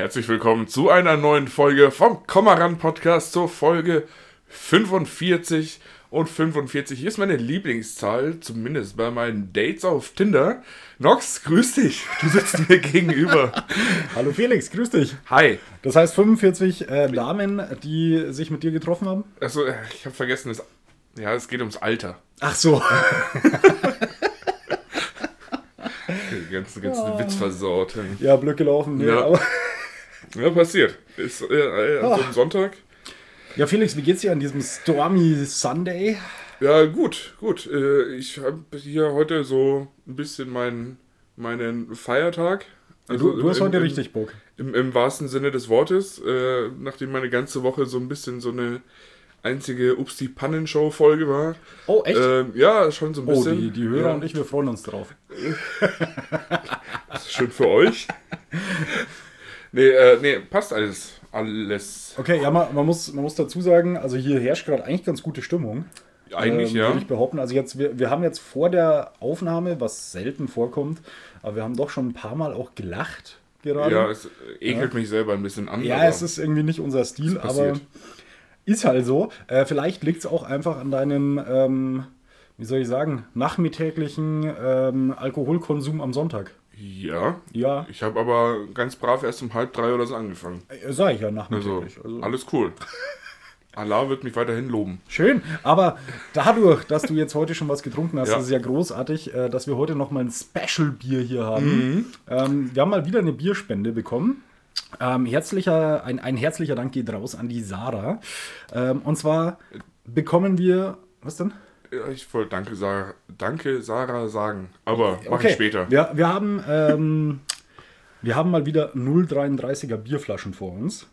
Herzlich willkommen zu einer neuen Folge vom Kommaran Podcast zur Folge 45. Und 45 ist meine Lieblingszahl, zumindest bei meinen Dates auf Tinder. Nox, grüß dich. Du sitzt mir gegenüber. Hallo Felix, grüß dich. Hi. Das heißt 45 äh, Damen, die sich mit dir getroffen haben? Also, ich habe vergessen, das, ja, es geht ums Alter. Ach so. Den ganzen, ganzen oh. Witz versaut. Ja, Glück gelaufen. Nee, ja. Aber ja, passiert. Ist äh, äh, oh. Sonntag. Ja, Felix, wie geht's dir an diesem Stormy Sunday? Ja, gut, gut. Äh, ich habe hier heute so ein bisschen meinen, meinen Feiertag. Also du, du hast im, heute richtig Bock. Im, Im, wahrsten Sinne des Wortes, äh, nachdem meine ganze Woche so ein bisschen so eine einzige Ups die Pannenshow Folge war. Oh, echt? Ähm, ja, schon so ein bisschen. Oh, die, die Hörer ja. und ich, wir freuen uns drauf. das ist schön für euch. Nee, äh, nee, passt alles. Alles. Okay, ja, man, man, muss, man muss dazu sagen, also hier herrscht gerade eigentlich ganz gute Stimmung. Eigentlich, ähm, ja. Würde ich behaupten. Also jetzt, wir, wir haben jetzt vor der Aufnahme, was selten vorkommt, aber wir haben doch schon ein paar Mal auch gelacht gerade. Ja, es ekelt ja. mich selber ein bisschen an. Ja, es ist irgendwie nicht unser Stil, aber ist halt so. Äh, vielleicht liegt es auch einfach an deinem, ähm, wie soll ich sagen, nachmittäglichen ähm, Alkoholkonsum am Sonntag. Ja. Ja. Ich habe aber ganz brav erst um halb drei oder so angefangen. Äh, sag ich ja nachmittäglich. Also, also. Alles cool. Allah wird mich weiterhin loben. Schön, aber dadurch, dass du jetzt heute schon was getrunken hast, ja. ist es ja großartig, äh, dass wir heute noch mal ein Special-Bier hier haben. Mhm. Ähm, wir haben mal wieder eine Bierspende bekommen. Ähm, herzlicher, ein, ein herzlicher Dank geht raus an die Sarah. Ähm, und zwar bekommen wir, was denn? Ich wollte danke, Sarah, danke Sarah sagen, aber okay. mache ich später. Wir, wir, haben, ähm, wir haben mal wieder 0,33er Bierflaschen vor uns.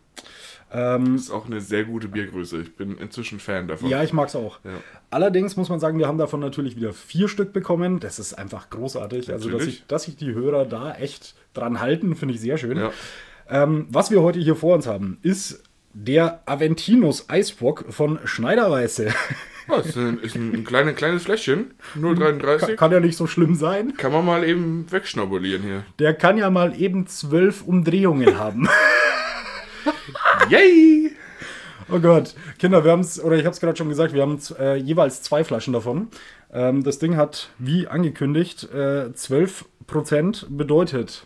Ähm, das ist auch eine sehr gute Biergröße. Ich bin inzwischen Fan davon. Ja, ich mag es auch. Ja. Allerdings muss man sagen, wir haben davon natürlich wieder vier Stück bekommen. Das ist einfach großartig. Natürlich. Also, dass sich, dass sich die Hörer da echt dran halten, finde ich sehr schön. Ja. Ähm, was wir heute hier vor uns haben, ist der Aventinus Eisbock von Schneiderweiße. Ja, ist ein, ist ein kleine, kleines Fläschchen, 0,33. Kann, kann, ja nicht so schlimm sein. Kann man mal eben wegschnabulieren hier. Der kann ja mal eben zwölf Umdrehungen haben. Yay! Oh Gott, Kinder, wir haben es, oder ich habe es gerade schon gesagt, wir haben äh, jeweils zwei Flaschen davon. Ähm, das Ding hat, wie angekündigt, äh, 12% bedeutet.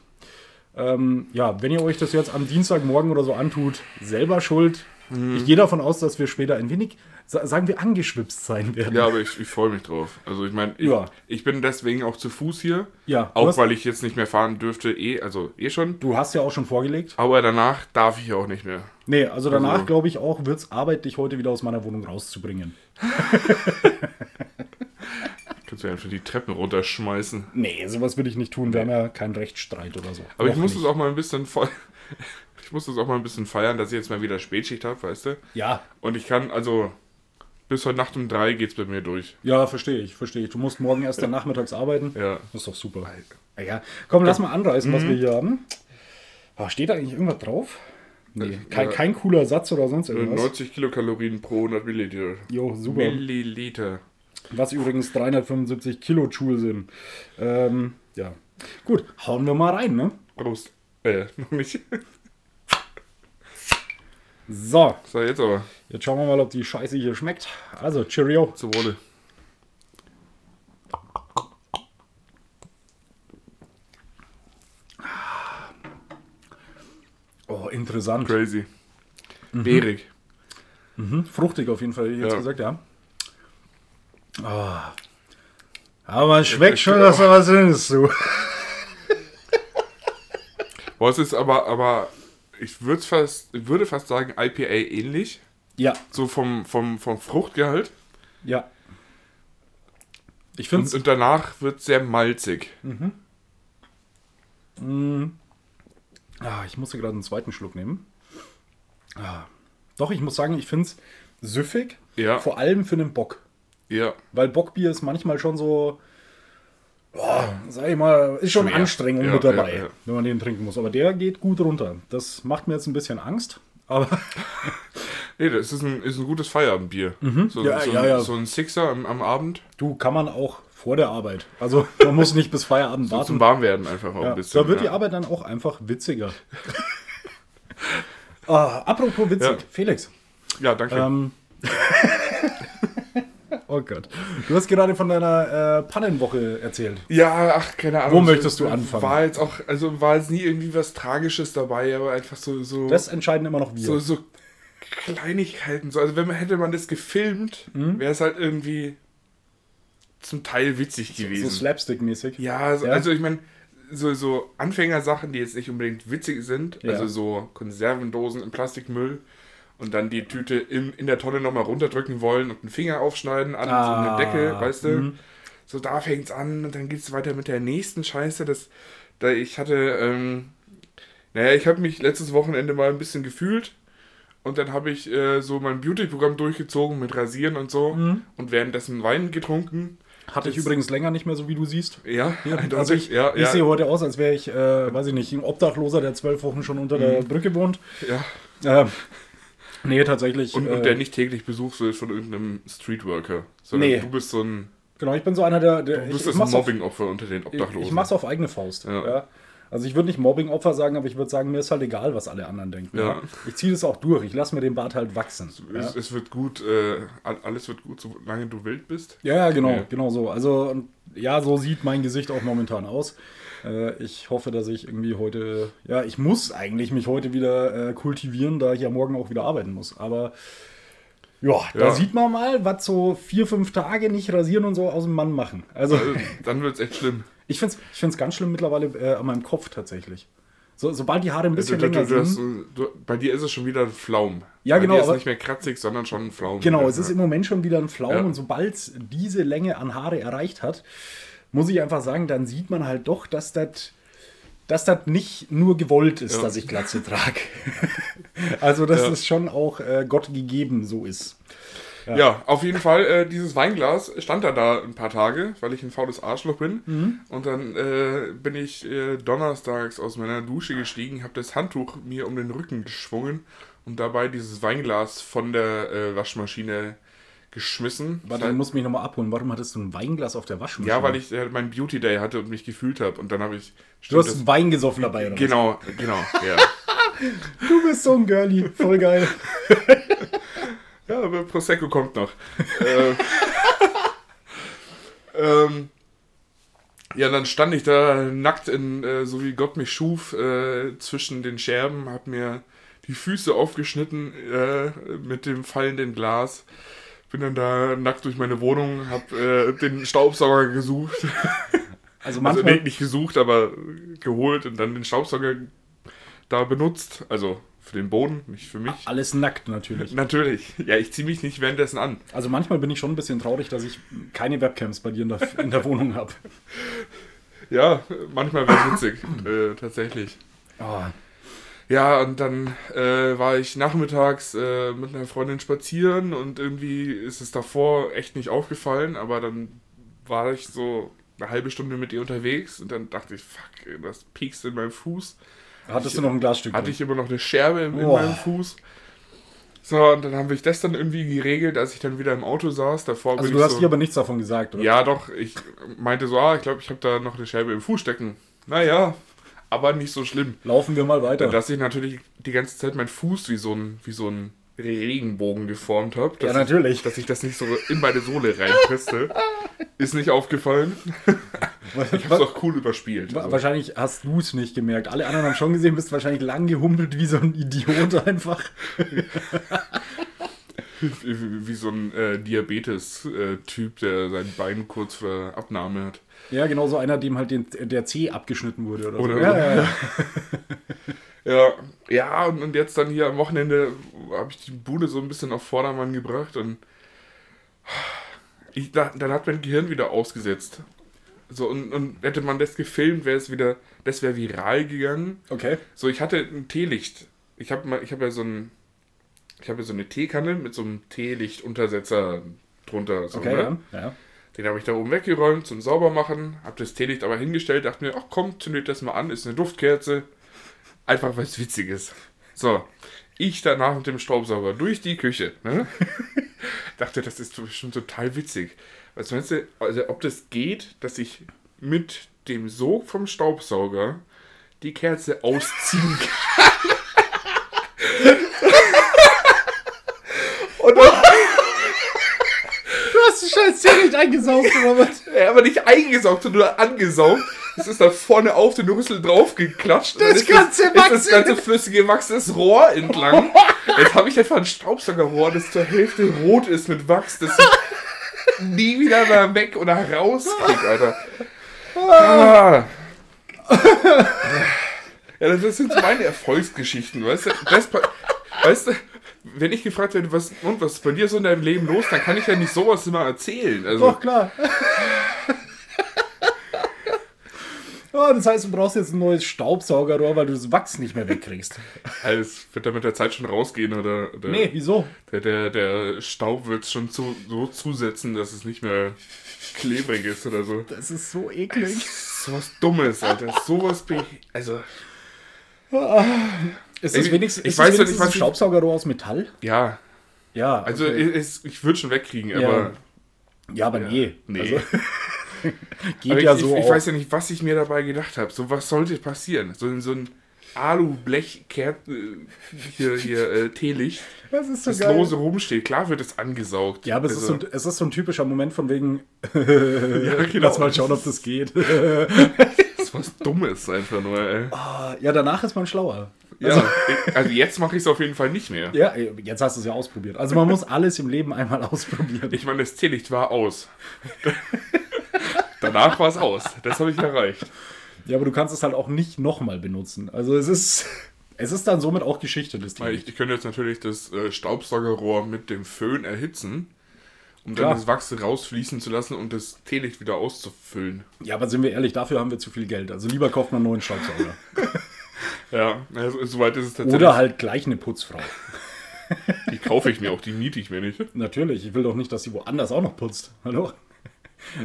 Ähm, ja, wenn ihr euch das jetzt am Dienstagmorgen oder so antut, selber schuld. Mhm. Ich gehe davon aus, dass wir später ein wenig sagen wir, angeschwipst sein werden. Ja, aber ich, ich freue mich drauf. Also ich meine, ich, ja. ich bin deswegen auch zu Fuß hier. Ja. Auch weil ich jetzt nicht mehr fahren dürfte, eh, also eh schon. Du hast ja auch schon vorgelegt. Aber danach darf ich auch nicht mehr. Nee, also danach also, glaube ich auch, wird es Arbeit, dich heute wieder aus meiner Wohnung rauszubringen. Kannst du ja einfach die Treppen runterschmeißen. Nee, sowas würde ich nicht tun. Wir haben ja keinen Rechtsstreit oder so. Aber Noch ich muss es auch mal ein bisschen voll. Ich muss das auch mal ein bisschen feiern, dass ich jetzt mal wieder Spätschicht habe, weißt du? Ja. Und ich kann, also, bis heute Nacht um drei geht es bei mir durch. Ja, verstehe ich, verstehe ich. Du musst morgen erst dann nachmittags arbeiten. Ja. Das ist doch super. Ja, komm, lass mal anreißen, was mhm. wir hier haben. Oh, steht da eigentlich irgendwas drauf? Nee, kein, ja. kein cooler Satz oder sonst irgendwas. 90 Kilokalorien pro 100 Milliliter. Jo, super. Milliliter. Was übrigens 375 Kilojoule sind. Ähm, ja. Gut, hauen wir mal rein, ne? Prost. Äh, noch nicht. So. So, jetzt aber. Jetzt schauen wir mal, ob die Scheiße hier schmeckt. Also, Cheerio. Zu Wohle. Oh, interessant. Crazy. Mhm. Beerig. Mhm. Fruchtig auf jeden Fall, hätte ich jetzt ja. gesagt, ja. Oh. Aber man schmeckt schon, dass da was drin ist, du. Boah, es ist aber, aber ich würde fast, würde fast sagen, IPA ähnlich. Ja. So vom, vom, vom Fruchtgehalt. Ja. Ich finde und, und, danach wird es sehr malzig. Mhm. Mhm. Ah, ich musste gerade einen zweiten Schluck nehmen. Ah. Doch, ich muss sagen, ich finde es süffig. Ja. Vor allem für einen Bock. Ja. Weil Bockbier ist manchmal schon so oh, sag ich mal, ist schon Schwer. Anstrengung ja, mit dabei, ja, ja. wenn man den trinken muss. Aber der geht gut runter. Das macht mir jetzt ein bisschen Angst, aber. nee, das ist ein, ist ein gutes Feierabendbier. Mhm. So, ja, so, ja, ja. so ein Sixer am, am, Abend. Du, kann man auch vor der Arbeit. Also man muss nicht bis Feierabend so warten. Zum Warmwerden einfach auch ein bisschen. Da wird die Arbeit dann auch einfach witziger. Ah, apropos witzig. Felix. Ja, danke. Ähm, oh Gott. Du hast gerade von deiner äh, Pannenwoche erzählt. ja, ach, keine Ahnung. Wo möchtest du anfangen? War jetzt auch, also war jetzt nie irgendwie was Tragisches dabei, aber einfach so, so, Das entscheiden immer noch wir. so, so Kleinigkeiten. So. Also wenn man hätte man das gefilmt, Mhm. wäre es halt irgendwie zum Teil witzig gewesen. so Slapstick-mäßig. Ja, so, Ja? also ich meine, so, so Anfängersachen, die jetzt nicht unbedingt witzig sind, Ja. also so Konservendosen im Plastikmüll und dann die Tüte im, in der Tonne nochmal runterdrücken wollen und einen Finger aufschneiden an so Ah, eine Decke, weißt du? mhm. So da fängt's an und dann geht's weiter mit der nächsten Scheiße. Das, da ich hatte, ähm, naja, ich habe mich letztes Wochenende mal ein bisschen gefühlt und dann habe ich äh, so mein Beauty-Programm durchgezogen mit Rasieren und so Mhm. und währenddessen Wein getrunken. Hatte ich übrigens länger nicht mehr, so wie du siehst. Ja, eindeutig. Also ich, ja, ich ja, sehe heute aus, als wäre ich, äh, weiß ich nicht, ein Obdachloser, der zwölf Wochen schon unter Mhm. der Brücke wohnt. ja. Äh, nee, tatsächlich. Und, äh, und der nicht täglich besucht wird von irgendeinem Streetworker. Sondern Nee. du bist so ein, Genau, ich bin so einer, der. der du ich, bist ich das Mobbing-Opfer unter den ich, Obdachlosen. ich mach's auf eigene Faust. Ja. Ja. Also ich würde nicht Mobbing-Opfer sagen, aber ich würde sagen, mir ist halt egal, was alle anderen denken. Ja. Ich ziehe das auch durch. Ich lasse mir den Bart halt wachsen. Ja. es, es wird gut, äh, all- alles wird gut, solange du wild bist. Ja, ja, genau, Ja. genau so. Also, ja, so sieht mein Gesicht auch momentan aus. Äh, ich hoffe, dass ich irgendwie heute, ja, ich muss eigentlich mich heute wieder äh, kultivieren, da ich ja morgen auch wieder arbeiten muss. Aber ja, da Ja. sieht man mal, was so vier, fünf Tage nicht rasieren und so aus dem Mann machen. Also, Also, dann wird es echt schlimm. ich finde es ich find's ganz schlimm mittlerweile äh, an meinem Kopf tatsächlich. So, sobald die Haare ein bisschen Du, du, länger du, hast, sind. bei dir ist es schon wieder ein Flaum. Ja, bei genau, Dir ist aber- nicht mehr kratzig, sondern schon ein Flaum. Genau, es ist im Moment schon wieder ein Flaum Ja. und sobald es diese Länge an Haare erreicht hat, muss ich einfach sagen, dann sieht man halt doch, dass das dass das nicht nur gewollt ist, Ja. dass ich Glatze trage. also, dass Ja. es schon auch äh, Gott gegeben so ist. Ja. auf jeden Fall, äh, dieses Weinglas stand da da ein paar Tage, weil ich ein faules Arschloch bin. Mhm. Und dann äh, bin ich äh, donnerstags aus meiner Dusche gestiegen, habe das Handtuch mir um den Rücken geschwungen und dabei dieses Weinglas von der äh, Waschmaschine geschmissen. Warte, du musst mich nochmal abholen. Warum hattest du ein Weinglas auf der Waschmaschine? ja, weil ich äh, meinen Beauty Day hatte und mich gefühlt habe. Und dann habe ich. Du hast das- Wein gesoffen dabei, oder? was? Genau, genau, ja. Du bist so ein Girlie. Voll geil. Ja, aber Prosecco kommt noch. äh, ähm, ja, dann stand ich da nackt in, äh, so wie Gott mich schuf, äh, zwischen den Scherben, hab mir die Füße aufgeschnitten äh, mit dem fallenden Glas. Bin dann da nackt durch meine Wohnung, hab äh, den Staubsauger gesucht. Also Also manchmal, nee, nicht gesucht, aber geholt und dann den Staubsauger da benutzt. Also für den Boden, nicht für mich. alles nackt natürlich. Natürlich. Ja, ich ziehe mich nicht währenddessen an. Also manchmal bin ich schon ein bisschen traurig, dass ich keine Webcams bei dir in der, in der Wohnung habe. Ja, manchmal wäre es witzig, äh, tatsächlich. Oh, Ja, und dann äh, war ich nachmittags äh, mit einer Freundin spazieren und irgendwie ist es davor echt nicht aufgefallen, aber dann war ich so eine halbe Stunde mit ihr unterwegs und dann dachte ich, fuck, das piekst in meinem Fuß. hattest du noch ein Glasstück? Hatte drin? ich immer noch eine Scherbe in, in meinem Fuß. So, und dann haben wir das dann irgendwie geregelt, als ich dann wieder im Auto saß. Davor Also du ich hast so, dir aber nichts davon gesagt, oder? Ja, doch. Ich meinte so, ah, ich glaube, ich habe da noch eine Scherbe im Fuß stecken. Naja, aber nicht so schlimm. Laufen wir mal weiter. Dass ich natürlich die ganze Zeit meinen Fuß wie so ein, wie so ein Regenbogen geformt habe. Ja, natürlich. Ich, dass ich das nicht so in meine Sohle reinpresste. ist nicht aufgefallen. Ich habe es auch cool überspielt. Also, Wahrscheinlich hast du es nicht gemerkt. Alle anderen haben schon gesehen, bist wahrscheinlich lang gehumpelt wie so ein Idiot einfach. wie, so ein äh, Diabetes-Typ, der sein Bein kurz vor Abnahme hat. Ja, genau so einer, dem halt den, der C abgeschnitten wurde oder, Oder so. Ja, ja, ja. Ja, ja und, und jetzt dann hier am Wochenende habe ich die Bude so ein bisschen auf Vordermann gebracht und ich, da, dann hat mein Gehirn wieder ausgesetzt. So, und, und hätte man das gefilmt, wäre es wieder, das wäre viral gegangen. Okay. So, ich hatte ein Teelicht. Ich habe hab ja so ein, ich habe ja so eine Teekanne mit so einem Teelichtuntersetzer drunter. So, Okay, ne? ja. ja. Den habe ich da oben weggeräumt zum Saubermachen, habe das Teelicht aber hingestellt, dachte mir, ach komm, zündet das mal an, ist eine Duftkerze. Einfach weil es witzig ist. So, ich danach mit dem Staubsauger durch die Küche. Ne? dachte, das ist schon total witzig. Was meinst du, also ob das geht, dass ich mit dem Sog vom Staubsauger die Kerze ausziehen kann? nicht eingesaugt, Robert. Ja, aber nicht eingesaugt, sondern nur angesaugt. Es ist da vorne auf den Rüssel drauf geklatscht. Das ist ganze ist Wachs das ganze flüssige Wachs das Rohr entlang. Jetzt habe ich einfach ein Staubsaugerrohr, das zur Hälfte rot ist mit Wachs, das ich nie wieder da weg oder rauskrieg, Alter. Ah. Ja, das sind meine Erfolgsgeschichten, weißt du? Das, weißt du, wenn ich gefragt werde, was, und was ist bei dir so in deinem Leben los, dann kann ich ja nicht sowas immer erzählen. Also, Doch, klar. Oh, das heißt, du brauchst jetzt ein neues Staubsaugerrohr, weil du das Wachs nicht mehr wegkriegst. Also, es wird da mit der Zeit schon rausgehen oder, oder Nee, wieso? der, der, der Staub wird schon zu, so zusetzen, dass es nicht mehr klebrig ist oder so. Das ist so eklig. Sowas Dummes, Alter. Sowas. Also, Ist Ich- wenigstens, ich ist weiß wenigstens was ein ich- Staubsaugerrohr aus Metall? ja. Ja. Also, okay. es, ich würde schon wegkriegen, Ja. aber. ja, aber nee. Nee. Also, geht aber ja ich, so ich, ich weiß ja nicht, was ich mir dabei gedacht habe. So, was sollte passieren? So, so ein Alu-Blech äh, hier, hier äh, Teelicht, das ist so das geil. lose rumsteht. Klar wird es angesaugt. Ja, aber es, ist so Also, ein, es ist so ein typischer Moment von wegen, ja, genau. lass mal schauen, ob das geht. Das ist was Dummes einfach nur, ey. ja, danach ist man schlauer. Ja, ich- also jetzt mache ich es auf jeden Fall nicht mehr. Ja, jetzt hast du es ja ausprobiert. Also man muss alles im Leben einmal ausprobieren. Ich meine, das Teelicht war aus. Danach war es aus. Das habe ich erreicht. Ja, aber du kannst es halt auch nicht nochmal benutzen. Also es ist, es ist dann somit auch Geschichte des Weil Teams. Ich, ich könnte jetzt natürlich das äh, Staubsaugerrohr mit dem Föhn erhitzen, um dann Klar. das Wachs rausfließen zu lassen und das Teelicht wieder auszufüllen. Ja, aber sind wir ehrlich, dafür haben wir zu viel Geld. Also lieber kauft man einen neuen Staubsauger. Ja, also, soweit ist es tatsächlich. Oder halt gleich eine Putzfrau. Die kaufe ich mir auch, die miete ich mir nicht. Natürlich, ich will doch nicht, dass sie woanders auch noch putzt. Hallo?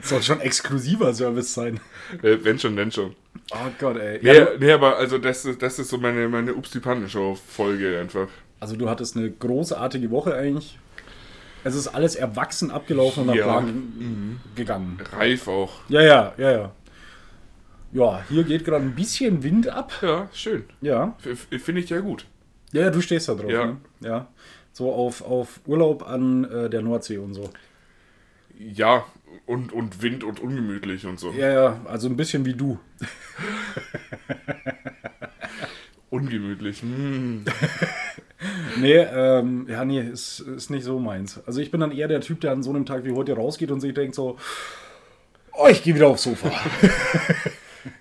Es soll schon exklusiver Service sein. Äh, wenn schon, denn schon. Oh Gott, ey. Nee, Ja, nee aber also das, ist- das ist so meine, meine Ups die Show-Folge einfach. also du hattest eine großartige Woche eigentlich. Es ist alles erwachsen abgelaufen und nach Ja. Plan gegangen. Reif auch. Ja, ja, ja, ja. Ja, hier geht gerade ein bisschen Wind ab. Ja, schön. Ja. Finde ich ja gut. Ja, ja, du stehst da drauf. Ja. Ne? Ja. So auf, auf Urlaub an äh, der Nordsee und so. Ja, und, und Wind und ungemütlich und so. Ja, ja, also ein bisschen wie du. Ungemütlich. Hm. Nee, ähm, ja, nee, ist, ist nicht so meins. Also ich bin dann eher der Typ, der an so einem Tag wie heute rausgeht und sich denkt so, oh, ich gehe wieder aufs Sofa.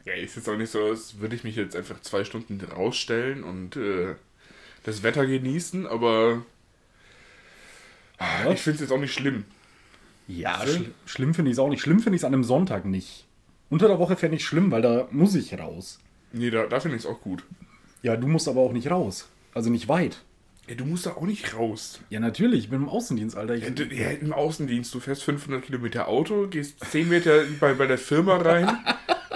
Ja, ist jetzt auch nicht so, als würde ich mich jetzt einfach zwei Stunden rausstellen und äh, das Wetter genießen, aber Ja. ich finde es jetzt auch nicht schlimm. Ja, schl schlimm finde ich es auch nicht. Schlimm finde ich es an einem Sonntag nicht. Unter der Woche fände ich schlimm, weil da muss ich raus. Nee, da, da finde ich es auch gut. Ja, du musst aber auch nicht raus. Also nicht weit. Ja, du musst da auch nicht raus. Ja, natürlich, ich bin im Außendienst, Alter. Ja, du, ja, Im Außendienst, du fährst 500 Kilometer Auto, gehst 10 Meter bei, bei der Firma rein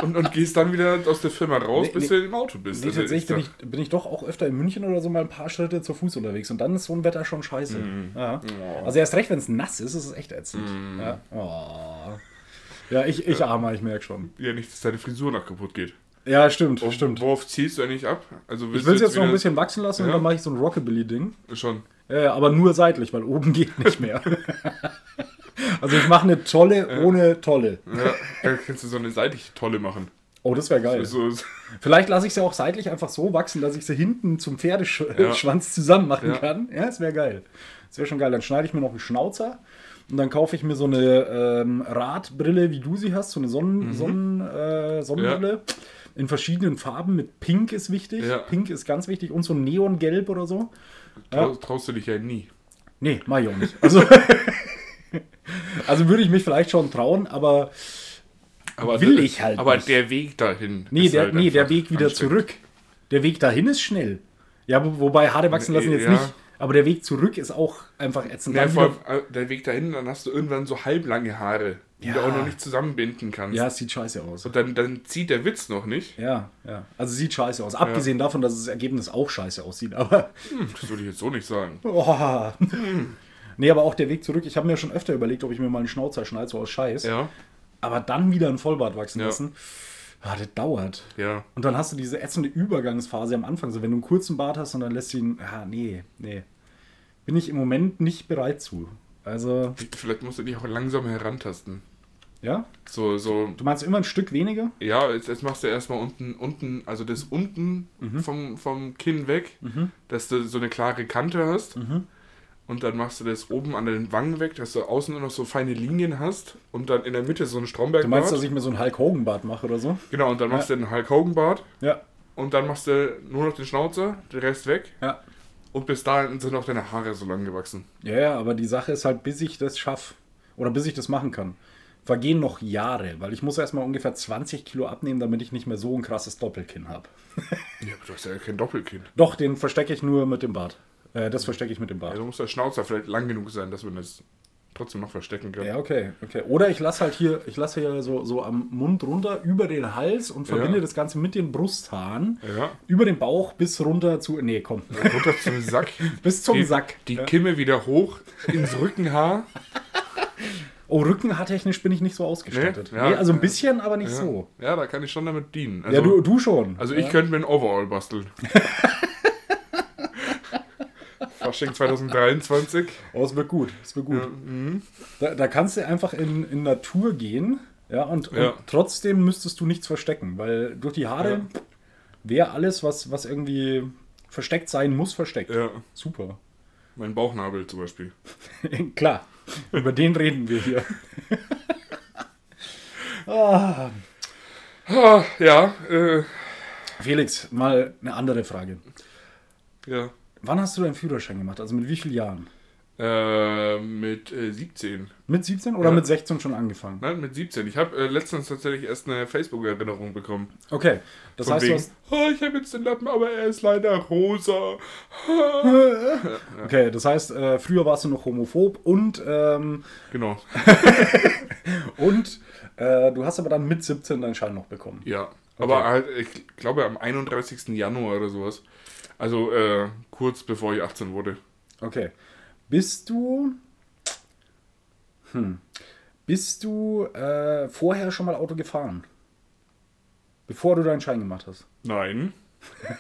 und, und gehst dann wieder aus der Firma raus, Nee, bis nee. du im Auto bist. nee, Also, tatsächlich bin ich, bin ich doch auch öfter in München oder so mal ein paar Schritte zu Fuß unterwegs. Und dann ist so ein Wetter schon scheiße. Ja. Also erst recht, wenn es nass ist, ist es echt ätzend. Ja, oh. ja ich, ich armer, ich merke schon. Ja, nicht, dass deine Frisur noch kaputt geht. Ja, stimmt, Worauf- stimmt. Worauf zielst du eigentlich ab? Also Ich willst will du es jetzt noch ein bisschen wachsen lassen und Ja. dann mache ich so ein Rockabilly-Ding. Schon. Ja, ja, aber nur seitlich, weil oben geht nicht mehr. also ich mache eine tolle ohne tolle. Ja, da kannst du so eine seitliche Tolle machen. Oh, das wäre geil. So, so, Vielleicht lasse ich sie auch seitlich einfach so wachsen, dass ich sie hinten zum Pferdeschwanz Ja. zusammen machen Ja. kann. Ja, das wäre geil. Das wäre schon geil. Dann schneide ich mir noch einen Schnauzer und dann kaufe ich mir so eine ähm, Radbrille, wie du sie hast, so eine Sonnen, Mhm. Sonnen, äh, Sonnenbrille. In verschiedenen Farben mit Pink ist wichtig. Ja. Pink ist ganz wichtig und so Neongelb oder so. trau, traust du dich ja nie. Nee, mach ich auch nicht. Also, also würde ich mich vielleicht schon trauen, aber Aber Will ich halt Aber nicht. der Weg dahin. nee, ist der, halt nee der Weg wieder zurück. Der Weg dahin ist schnell. Ja, wo- wobei Haare wachsen lassen jetzt Ja. nicht. Aber der Weg zurück ist auch einfach ätzend. Ja, vor allem, äh, der Weg dahin, dann hast du irgendwann so halblange Haare, die Ja. du auch noch nicht zusammenbinden kannst. ja, es sieht scheiße aus. Und dann, dann zieht der Witz noch nicht. Ja, ja. Also sieht scheiße aus. Abgesehen davon, dass das Ergebnis auch scheiße aussieht. Aber. Hm, das würde ich jetzt so nicht sagen. Oh. Nee, aber auch der Weg zurück. Ich habe mir schon öfter überlegt, ob ich mir mal einen Schnauzer schneide, so aus Scheiß. Ja, Aber dann wieder ein Vollbart wachsen Ja. lassen. Ah, das dauert. ja. Und dann hast du diese ätzende Übergangsphase am Anfang. So, wenn du einen kurzen Bart hast und dann lässt du ihn. Ah, nee, nee. Bin ich im Moment nicht bereit zu. Also, Vielleicht musst du dich auch langsam herantasten. ja? So, so, Du meinst immer ein Stück weniger? ja, jetzt, jetzt machst du erstmal unten, unten, also das unten Mhm. vom, vom Kinn weg, dass du so eine klare Kante hast. Mhm. Und dann machst du das oben an den Wangen weg, dass du außen noch so feine Linien hast und dann in der Mitte so ein Stromberg. Du meinst, dass ich mir so einen Hulk Hogan Bart mache oder so? Genau, und dann machst du den Hulk Hogan Bart Ja. und dann machst du nur noch den Schnauzer, den Rest weg Ja. und bis dahin sind auch deine Haare so lang gewachsen. Ja, ja, aber die Sache ist halt, bis ich das schaffe oder bis ich das machen kann, vergehen noch Jahre, weil ich muss erstmal ungefähr 20 Kilo abnehmen, damit ich nicht mehr so ein krasses Doppelkinn habe. Ja, aber du hast ja kein Doppelkinn. Doch, den verstecke ich nur mit dem Bart. Äh, das verstecke ich mit dem Bart. Also muss der Schnauzer vielleicht lang genug sein, dass man das trotzdem noch verstecken kann. Ja, okay, okay. Oder ich lasse halt hier, ich lasse hier so, so am Mund runter über den Hals und verbinde Ja. das Ganze mit den Brusthaaren. Ja. Über den Bauch bis runter zu. Nee, komm. Runter zum Sack. Bis zum die, Sack. Die. Kimme wieder hoch ins Rückenhaar. Oh, rückenhaartechnisch bin ich nicht so ausgestattet. Nee? Ja. Nee, also ein bisschen, aber nicht Ja. so. ja, da kann ich schon damit dienen. Also, ja, du, du schon. also ich könnte mir ein Overall basteln. Fasching 2023. Oh, es wird gut. Es wird gut. Ja, mhm. Da, da kannst du einfach in, in Natur gehen, ja, und, Ja. und trotzdem müsstest du nichts verstecken, weil durch die Haare Ja. wäre alles, was, was irgendwie versteckt sein muss, versteckt. ja, Super. mein Bauchnabel zum Beispiel. Klar, über den reden wir hier. ah, Ah, ja, äh, Felix, mal eine andere Frage. ja. Wann hast du deinen Führerschein gemacht? Also mit wie vielen Jahren? Äh, mit äh, 17. Mit 17 oder Ja. mit 16 schon angefangen? Nein, mit 17. Ich habe äh, letztens tatsächlich erst eine Facebook-Erinnerung bekommen. Okay, das Von heißt, du wegen, hast, oh, ich habe jetzt den Lappen, aber er ist leider rosa. okay, das heißt, äh, früher warst du noch homophob und, ähm, Genau, und äh, du hast aber dann mit 17 deinen Schein noch bekommen. ja. Aber halt, ich glaube am 31. Januar oder sowas. Also äh, kurz bevor ich 18 wurde. Okay. Bist du. Hm. Bist du äh, vorher schon mal Auto gefahren? Bevor du deinen Schein gemacht hast? Nein.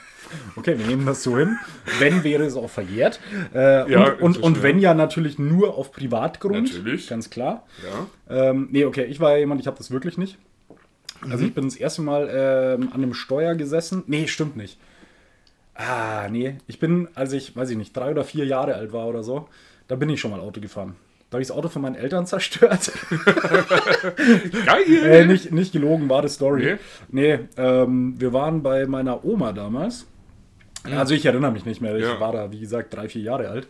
Okay, wir nehmen das so hin. Wenn wäre es auch verjährt. Äh, Ja, und, und, und wenn ja. ja natürlich nur auf Privatgrund. Natürlich. Ganz klar. Ja. Ähm, nee, okay, ich war jemand, ich habe das wirklich nicht. Also ich bin das erste Mal ähm, an einem Steuer gesessen. Nee, stimmt nicht. Ah, nee. Ich bin, als ich, weiß ich nicht, drei oder vier Jahre alt war oder so, da bin ich schon mal Auto gefahren. Da habe ich das Auto von meinen Eltern zerstört. Geil! äh, nicht, nicht gelogen, war die Story. Nee? Nee, ähm, wir waren bei meiner Oma damals. Also ich erinnere mich nicht mehr. Ich Ja. war da, wie gesagt, drei, vier Jahre alt.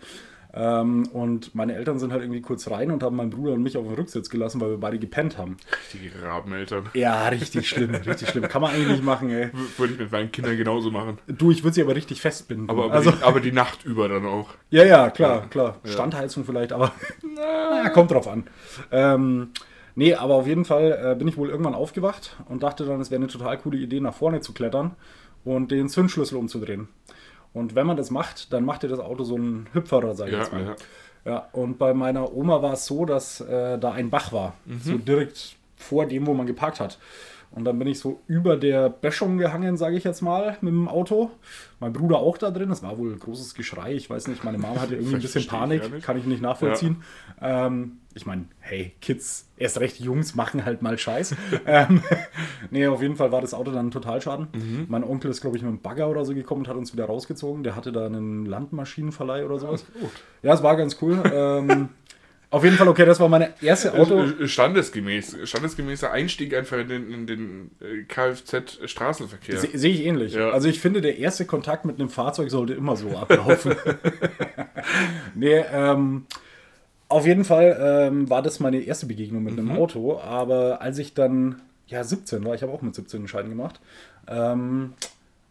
Ähm, und meine Eltern sind halt irgendwie kurz rein und haben meinen Bruder und mich auf den Rücksitz gelassen, weil wir beide gepennt haben. Die Rabeneltern. Ja, richtig schlimm, richtig schlimm. Kann man eigentlich nicht machen, ey. Würde ich mit meinen Kindern genauso machen. Du, ich würde sie aber richtig festbinden. Aber, aber, also, die, aber die Nacht über dann auch. ja, ja, klar, klar. Ja. Standheizung vielleicht, aber na, kommt drauf an. Ähm, nee, aber auf jeden Fall äh, bin ich wohl irgendwann aufgewacht und dachte dann, es wäre eine total coole Idee, nach vorne zu klettern und den Zündschlüssel umzudrehen. Und wenn man das macht, dann macht dir das Auto so einen Hüpferer, sag ich Ja, jetzt mal. ja. Ja, und bei meiner Oma war es so, dass äh, da ein Bach war. Mhm. So direkt vor dem, wo man geparkt hat. Und dann bin ich so über der Böschung gehangen, sage ich jetzt mal, mit dem Auto. Mein Bruder auch da drin. Es war wohl großes Geschrei. Ich weiß nicht, meine Mama hatte irgendwie ein bisschen ich Panik. nicht. Kann ich nicht nachvollziehen. Ähm, ich meine, hey, Kids, erst recht Jungs machen halt mal Scheiß. ähm, nee, auf jeden Fall war das Auto dann ein Totalschaden. Mhm. Mein Onkel ist, glaube ich, mit einem Bagger oder so gekommen und hat uns wieder rausgezogen. Der hatte da einen Landmaschinenverleih oder sowas. Ja, es war ganz cool. ähm, auf jeden Fall, okay, das war meine erste Auto. Äh, Standesgemäß. Standesgemäßer Einstieg einfach in den, in den äh, Kfz-Straßenverkehr. Se- Sehe ich ähnlich. Ja. Also ich finde, der erste Kontakt mit einem Fahrzeug sollte immer so ablaufen. nee, ähm, auf jeden Fall ähm, war das meine erste Begegnung mit einem Auto. Aber als ich dann, ja, 17 war, ich habe auch mit 17 einen Schein gemacht, ähm,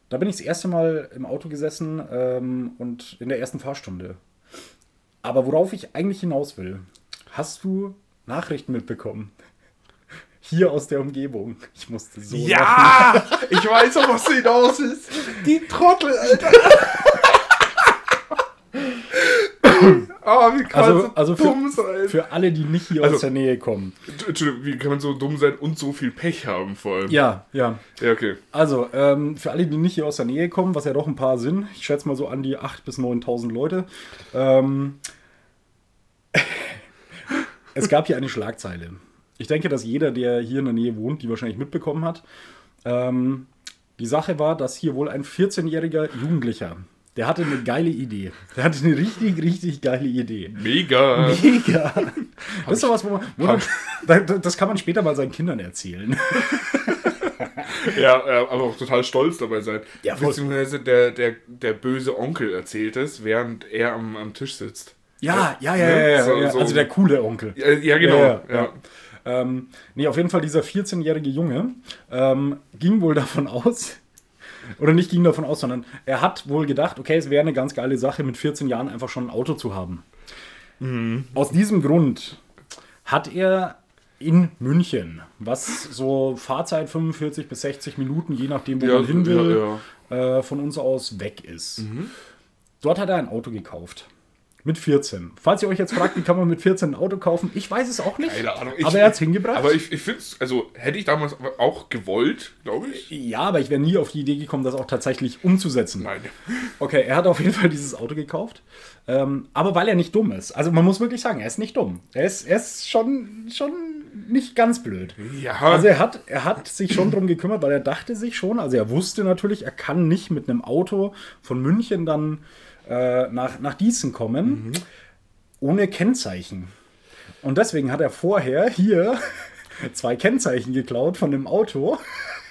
da bin ich das erste Mal im Auto gesessen ähm, und in der ersten Fahrstunde. Aber worauf ich eigentlich hinaus will, hast du Nachrichten mitbekommen? Hier aus der Umgebung. Ich musste so. lachen. Ja! Ich weiß auch, was hinaus ist. Die Trottel, Alter! Ah, wie kann Also, man so also dumm für, sein? für alle, die nicht hier Also- aus der Nähe kommen. Entschuldigung, wie kann man so dumm sein und so viel Pech haben vor allem? Ja, ja. Ja, okay. Also, ähm, für alle, die nicht hier aus der Nähe kommen, was ja doch ein paar sind, ich schätze mal so an die 8.000 bis 9.000 Leute. Ähm, es gab hier eine Schlagzeile. Ich denke, dass jeder, der hier in der Nähe wohnt, die wahrscheinlich mitbekommen hat. Ähm, die Sache war, dass hier wohl ein 14-jähriger Jugendlicher, der hatte eine geile Idee. Der hatte eine richtig, richtig geile Idee. Mega. Mega. Das ist doch was, wo man, wo man das kann man später mal seinen Kindern erzählen. Ja, ja, aber auch total stolz dabei sein. Ja. Beziehungsweise der, der, der böse Onkel erzählt es, während er am, am Tisch sitzt. Ja, ja, ja, ja, ja, So- ja. so- Also der coole Onkel. Ja, ja genau. Ja, Ja, ja, ja. Ähm, nee, auf jeden Fall dieser 14-jährige Junge ähm, ging wohl davon aus, oder nicht ging davon aus, sondern er hat wohl gedacht, okay, es wäre eine ganz geile Sache, mit 14 Jahren einfach schon ein Auto zu haben. Aus diesem Grund hat er in München, was so Fahrzeit 45 bis 60 Minuten, je nachdem, wo Ja, man hin will, ja, Mhm. Äh, von uns aus weg ist. Dort hat er ein Auto gekauft. Mit 14. Falls ihr euch jetzt fragt, wie kann man mit 14 ein Auto kaufen, ich weiß es auch nicht. Keine Ahnung. Ich- aber er hat es hingebracht. Aber ich, ich finde es, also hätte ich damals auch gewollt, glaube ich. ja, aber ich wäre nie auf die Idee gekommen, das auch tatsächlich umzusetzen. Nein. Okay, er hat auf jeden Fall dieses Auto gekauft. Ähm, aber weil er nicht dumm ist. Also man muss wirklich sagen, er ist nicht dumm. Er ist, er ist schon, schon nicht ganz blöd. Ja, Also er hat, er hat sich schon drum gekümmert, weil er dachte sich schon, also er wusste natürlich, er kann nicht mit einem Auto von München dann äh, nach, nach Gießen kommen, ohne Kennzeichen. Und deswegen hat er vorher hier zwei Kennzeichen geklaut von dem Auto,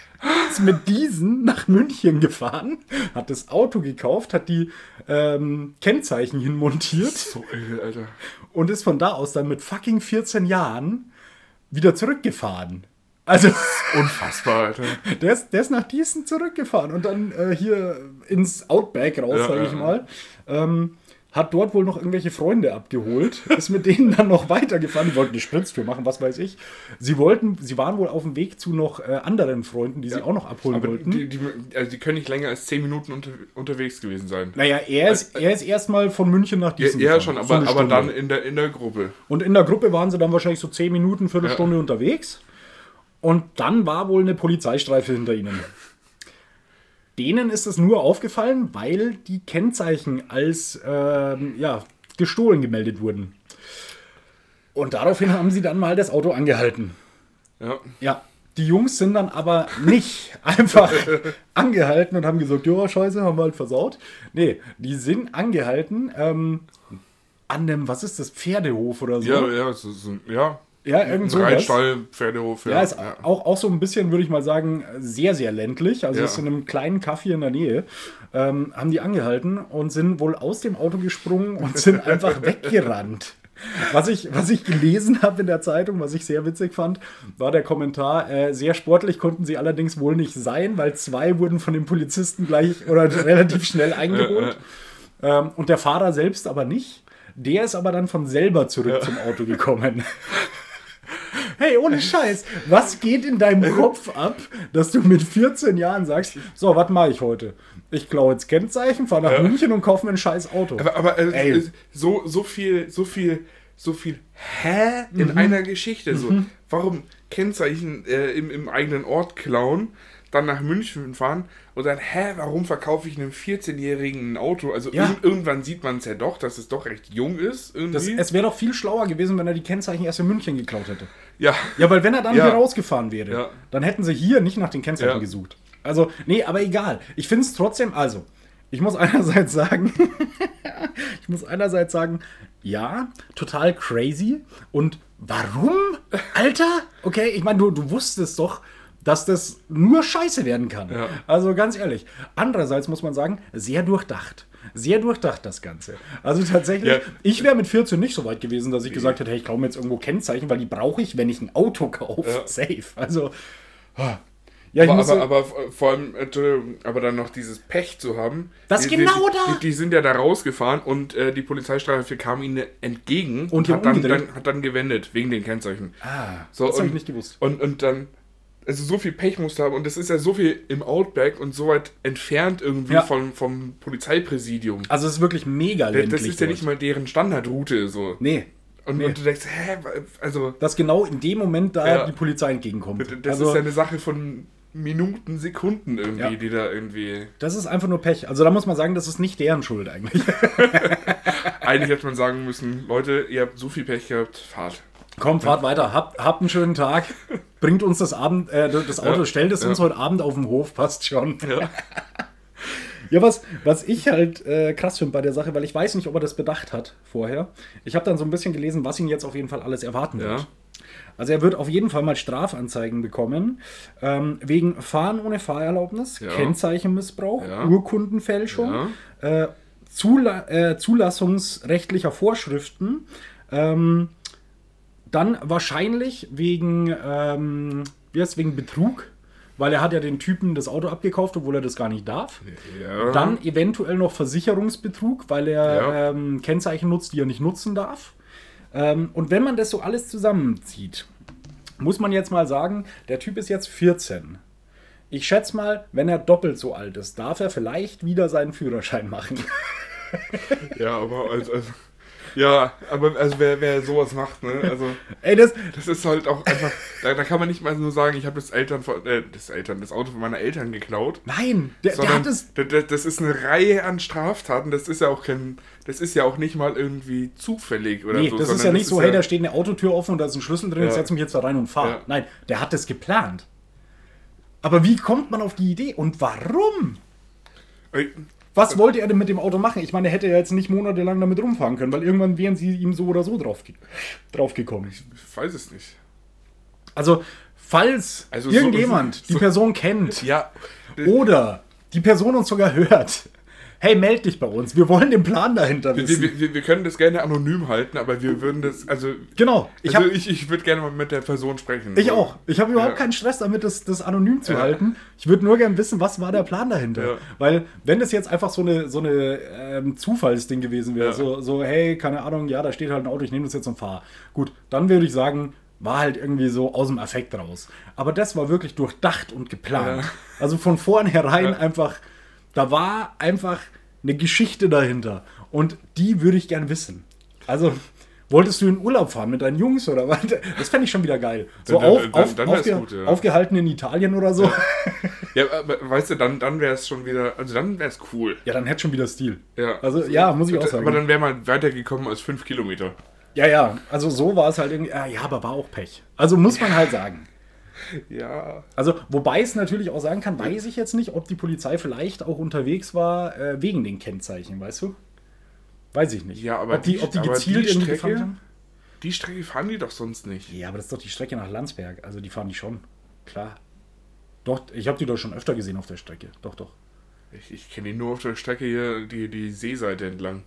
ist mit diesen nach München gefahren, hat das Auto gekauft, hat die ähm, Kennzeichen hinmontiert so irre, Alter. und ist von da aus dann mit fucking 14 Jahren wieder zurückgefahren. Also, Unfassbar, Alter. der ist, der ist nach Gießen zurückgefahren und dann äh, hier ins Outback raus, Ja, sage ja, ich ja. mal. Ähm, hat dort wohl noch irgendwelche Freunde abgeholt, ist mit denen dann noch weitergefahren. Die wollten eine Spritztour machen, was weiß ich. Sie wollten, sie waren wohl auf dem Weg zu noch äh, anderen Freunden, die sie auch noch abholen wollten. die, die, also die können nicht länger als 10 Minuten unter, unterwegs gewesen sein. naja, er ist, er ist erstmal von München nach Ja, Gießen ja gefahren. schon, So aber, eine aber dann in der, in der Gruppe. Und in der Gruppe waren sie dann wahrscheinlich so 10 Minuten, Viertelstunde unterwegs. Und dann war wohl eine Polizeistreife hinter ihnen. Denen ist es nur aufgefallen, weil die Kennzeichen als ähm, ja, gestohlen gemeldet wurden. Und daraufhin haben sie dann mal das Auto angehalten. Ja. Ja, die Jungs sind dann aber nicht einfach angehalten und haben gesagt, ja, scheiße, haben wir halt versaut. Nee, die sind angehalten ähm, an dem, was ist das, Pferdehof oder so. Ja, ja, so, so, ja. Ja, irgend Ein sowas. Reitstall, Pferdehof, ja. Ja, ist ja. Auch, auch so ein bisschen, würde ich mal sagen, sehr, sehr ländlich. Also Ja. ist in einem kleinen Kaffee in der Nähe. Ähm, haben die angehalten und sind wohl aus dem Auto gesprungen und sind einfach weggerannt. Was ich, was ich gelesen habe in der Zeitung, was ich sehr witzig fand, war der Kommentar, äh, sehr sportlich konnten sie allerdings wohl nicht sein, weil zwei wurden von den Polizisten gleich oder relativ schnell eingeholt. Ähm, und der Fahrer selbst aber nicht. Der ist aber dann von selber zurück zum Auto gekommen. Hey, ohne Scheiß, was geht in deinem Kopf ab, dass du mit 14 Jahren sagst, so, was mache ich heute? Ich klaue jetzt Kennzeichen, fahre nach München und kaufe mir ein scheiß Auto. Aber, aber äh, äh, so, so viel, so viel, so viel Hä in Mhm. einer Geschichte. So, warum Kennzeichen äh, im, im eigenen Ort klauen, dann nach München fahren und dann, hä, warum verkaufe ich einem 14-Jährigen ein Auto? Also Ja. irg- irgendwann sieht man es ja doch, dass es doch recht jung ist. Irgendwie. Das, es wäre doch viel schlauer gewesen, wenn er die Kennzeichen erst in München geklaut hätte. Ja. Ja, weil wenn er dann Ja. hier rausgefahren wäre, Ja. dann hätten sie hier nicht nach den Kennzeichen Ja. gesucht. Also, nee, aber egal. Ich finde es trotzdem, also, ich muss einerseits sagen, ich muss einerseits sagen, ja, total crazy. Und warum? Alter? Okay, ich meine, du, du wusstest doch, dass das nur Scheiße werden kann. Also ganz ehrlich. Andererseits muss man sagen, sehr durchdacht. Sehr durchdacht das Ganze. Also tatsächlich, Ja. ich wäre mit 14 nicht so weit gewesen, dass ich gesagt hätte, hey, ich kaufe mir jetzt irgendwo Kennzeichen, weil die brauche ich, wenn ich ein Auto kaufe. Ja. Safe. Also, ah. ja, Aber, aber, aber vor allem, aber dann noch dieses Pech zu haben. Das die, genau die, da. Die, die sind ja da rausgefahren und äh, die Polizeistreife kam ihnen entgegen Und die hat, dann, dann, hat dann gewendet, wegen den Kennzeichen. ah, So, das habe und- ich nicht gewusst. Und, und dann, also so viel Pech musste haben und das ist ja so viel im Outback und so weit entfernt irgendwie Ja. vom, vom Polizeipräsidium. Also es ist wirklich mega ländlich. das ist ja nicht mal deren Standardroute so. Nee. Und, nee. und du denkst, hä, also Dass genau in dem Moment da Ja. die Polizei entgegenkommt. das also, ist ja eine Sache von Minuten, Sekunden irgendwie, Ja. die da irgendwie. das ist einfach nur Pech. Also da muss man sagen, das ist nicht deren Schuld eigentlich. Eigentlich hätte man sagen müssen, Leute, ihr habt so viel Pech gehabt, fahrt. Komm, fahrt weiter. Habt, habt einen schönen Tag. Bringt uns das Abend, äh, das Auto, Ja, stellt es uns ja. heute Abend auf dem Hof, passt schon. Ja. Ja, was, was ich halt äh, krass finde bei der Sache, weil ich weiß nicht, ob er das bedacht hat vorher. Ich habe dann so ein bisschen gelesen, was ihn jetzt auf jeden Fall alles erwarten wird. Ja. Also er wird auf jeden Fall mal Strafanzeigen bekommen, ähm, wegen Fahren ohne Fahrerlaubnis, Ja. Kennzeichenmissbrauch, Ja. Urkundenfälschung, äh, Zula äh, zulassungsrechtlicher Vorschriften, ähm, dann wahrscheinlich wegen, ähm, heißt, wegen Betrug, weil er hat ja den Typen das Auto abgekauft, obwohl er das gar nicht darf. Ja. Dann eventuell noch Versicherungsbetrug, weil er Ja. ähm, Kennzeichen nutzt, die er nicht nutzen darf. Ähm, und wenn man das so alles zusammenzieht, muss man jetzt mal sagen, der Typ ist jetzt 14. Ich schätze mal, wenn er doppelt so alt ist, darf er vielleicht wieder seinen Führerschein machen. Ja, aber also, also ja, aber also wer, wer sowas macht, ne, also Ey, das, das ist halt auch einfach, da, da kann man nicht mal nur sagen, ich habe das Eltern von, äh, das Eltern, das Auto von meiner Eltern geklaut. nein, der, der hat es. das, das, ist eine Reihe an Straftaten. Das ist ja auch kein, das ist ja auch nicht mal irgendwie zufällig oder Nee, so. das ist ja nicht so, hey, da steht eine Autotür offen und da ist ein Schlüssel drin, Ja. ich setze mich jetzt da rein und fahre. Ja. Nein, der hat das geplant. Aber wie kommt man auf die Idee und warum? Was wollte er denn mit dem Auto machen? Ich meine, er hätte ja jetzt nicht monatelang damit rumfahren können, weil irgendwann wären sie ihm so oder so drauf, drauf gekommen. Ich weiß es nicht. Also, falls Also so- irgendjemand so- die Person kennt Ja, oder die Person uns sogar hört, hey, meld dich bei uns. Wir wollen den Plan dahinter wissen. wir, wir, wir können das gerne anonym halten, aber wir würden das, also, genau, ich also ich, ich würde gerne mal mit der Person sprechen. Ich so. auch. Ich habe überhaupt Ja. keinen Stress damit, das, das anonym zu Ja. halten. Ich würde nur gerne wissen, was war der Plan dahinter. Ja. Weil, wenn das jetzt einfach so eine, so eine ähm, Zufallsding gewesen wäre, so, so, hey, keine Ahnung, ja, da steht halt ein Auto, ich nehme das jetzt und fahre. Gut, dann würde ich sagen, war halt irgendwie so aus dem Affekt raus. Aber das war wirklich durchdacht und geplant. Ja. Also von vornherein Ja. einfach, da war einfach eine Geschichte dahinter. Und die würde ich gern wissen. Also, wolltest du in Urlaub fahren mit deinen Jungs oder was? Das fände ich schon wieder geil. So Dann- auf, dann- auf, dann aufge, gut, ja. aufgehalten in Italien oder so. Ja, Ja, aber weißt du, dann, dann wäre es schon wieder, also dann wäre es cool. dann hätte schon wieder Stil. Ja. Also, ja, muss ich auch sagen. Aber dann wäre man weitergekommen als fünf Kilometer. ja, ja, also so war es halt irgendwie. Ja, ja, aber war auch Pech. Also muss man halt sagen. Ja. Also, wobei es natürlich auch sagen kann, weiß ich jetzt nicht, ob die Polizei vielleicht auch unterwegs war äh, wegen den Kennzeichen, weißt du? Weiß ich nicht. Ja, aber ob die, ob die gezielt die irgendwie Strecke- gefahren haben? Die Strecke fahren die doch sonst nicht. Ja, aber das ist doch die Strecke nach Landsberg. Also die fahren die schon. Klar. Doch, ich habe die doch schon öfter gesehen auf der Strecke. Doch, doch. Ich, ich kenne die nur auf der Strecke hier, die, die Seeseite entlang.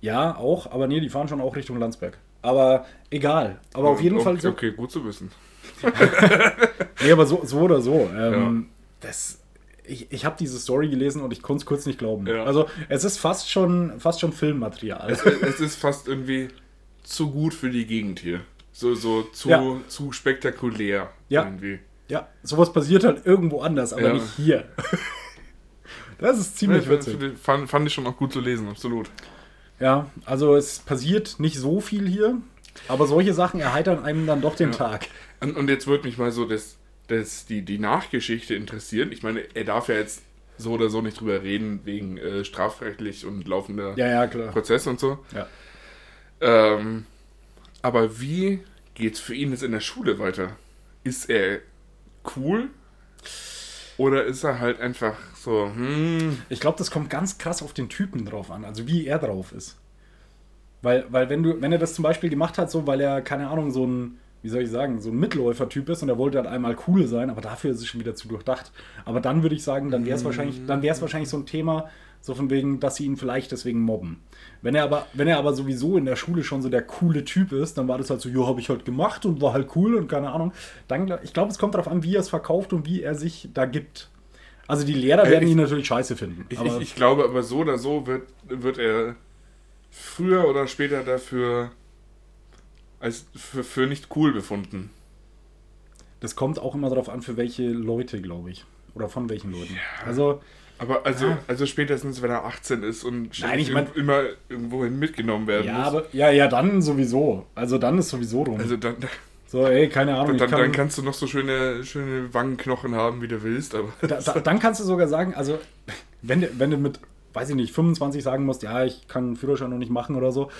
Ja, auch, aber nee, die fahren schon auch Richtung Landsberg. Aber egal. Aber auf jeden okay, Fall so. Okay, gut zu wissen. Nee, aber so, so oder so. Ähm, das, ich ich habe diese Story gelesen und ich konnte es kurz nicht glauben. Ja. Also es ist fast schon, fast schon Filmmaterial. Es, es ist fast irgendwie zu gut für die Gegend hier. So, so zu, Ja. zu spektakulär. Ja. Irgendwie. Ja, sowas passiert halt irgendwo anders, aber Ja. nicht hier. Das ist ziemlich Ja, witzig. fand, fand ich schon auch gut zu lesen, absolut. Ja, also es passiert nicht so viel hier, aber solche Sachen erheitern einem dann doch den Tag. Und, und jetzt würde mich mal so das, das, die, die Nachgeschichte interessieren. Ich meine, er darf ja jetzt so oder so nicht drüber reden, wegen äh, strafrechtlich und laufender Ja, ja, klar. Prozess und so. Ja. Ähm, aber wie geht's für ihn jetzt in der Schule weiter? Ist er cool? Oder ist er halt einfach so, hm, Ich glaube, das kommt ganz krass auf den Typen drauf an, also wie er drauf ist. Weil, weil wenn du, wenn er das zum Beispiel gemacht hat, so weil er, keine Ahnung, so ein, wie soll ich sagen, so ein Mitläufer-Typ ist und er wollte halt einmal cool sein, aber dafür ist es schon wieder zu durchdacht. Aber dann würde ich sagen, dann wäre es wahrscheinlich, dann wäre es wahrscheinlich so ein Thema, so von wegen, dass sie ihn vielleicht deswegen mobben. Wenn er aber, wenn er aber sowieso in der Schule schon so der coole Typ ist, dann war das halt so, ja, habe ich halt gemacht und war halt cool und keine Ahnung. Dann, ich glaube, es kommt darauf an, wie er es verkauft und wie er sich da gibt. Also die Lehrer Äh, werden ich- ihn natürlich scheiße finden. ich, aber ich, ich glaube aber so oder so wird, wird er früher oder später dafür als für, für nicht cool befunden. das kommt auch immer darauf an, für welche Leute, glaube ich. Oder von welchen Leuten. Also, Aber also, Ah. also spätestens, wenn er 18 ist und Nein, ich mein- immer irgendwohin mitgenommen werden ja, muss. aber, ja, ja, dann sowieso. Also dann ist sowieso rum. Also dann, so, ey, keine Ahnung. dann, kann, dann kannst du noch so schöne, schöne Wangenknochen haben, wie du willst, aber da, da, dann kannst du sogar sagen, also, wenn du, wenn du mit weiß ich nicht, 25 sagen musst, ja, ich kann einen Führerschein noch nicht machen oder so,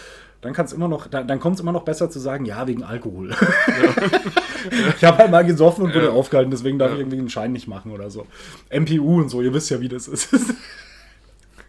dann kann's immer noch, dann, dann kommt es immer noch besser zu sagen, ja, wegen Alkohol. ich habe halt mal gesoffen und wurde Ja. aufgehalten, deswegen darf Ja. ich irgendwie einen Schein nicht machen oder so. MPU und so, ihr wisst ja, wie das ist.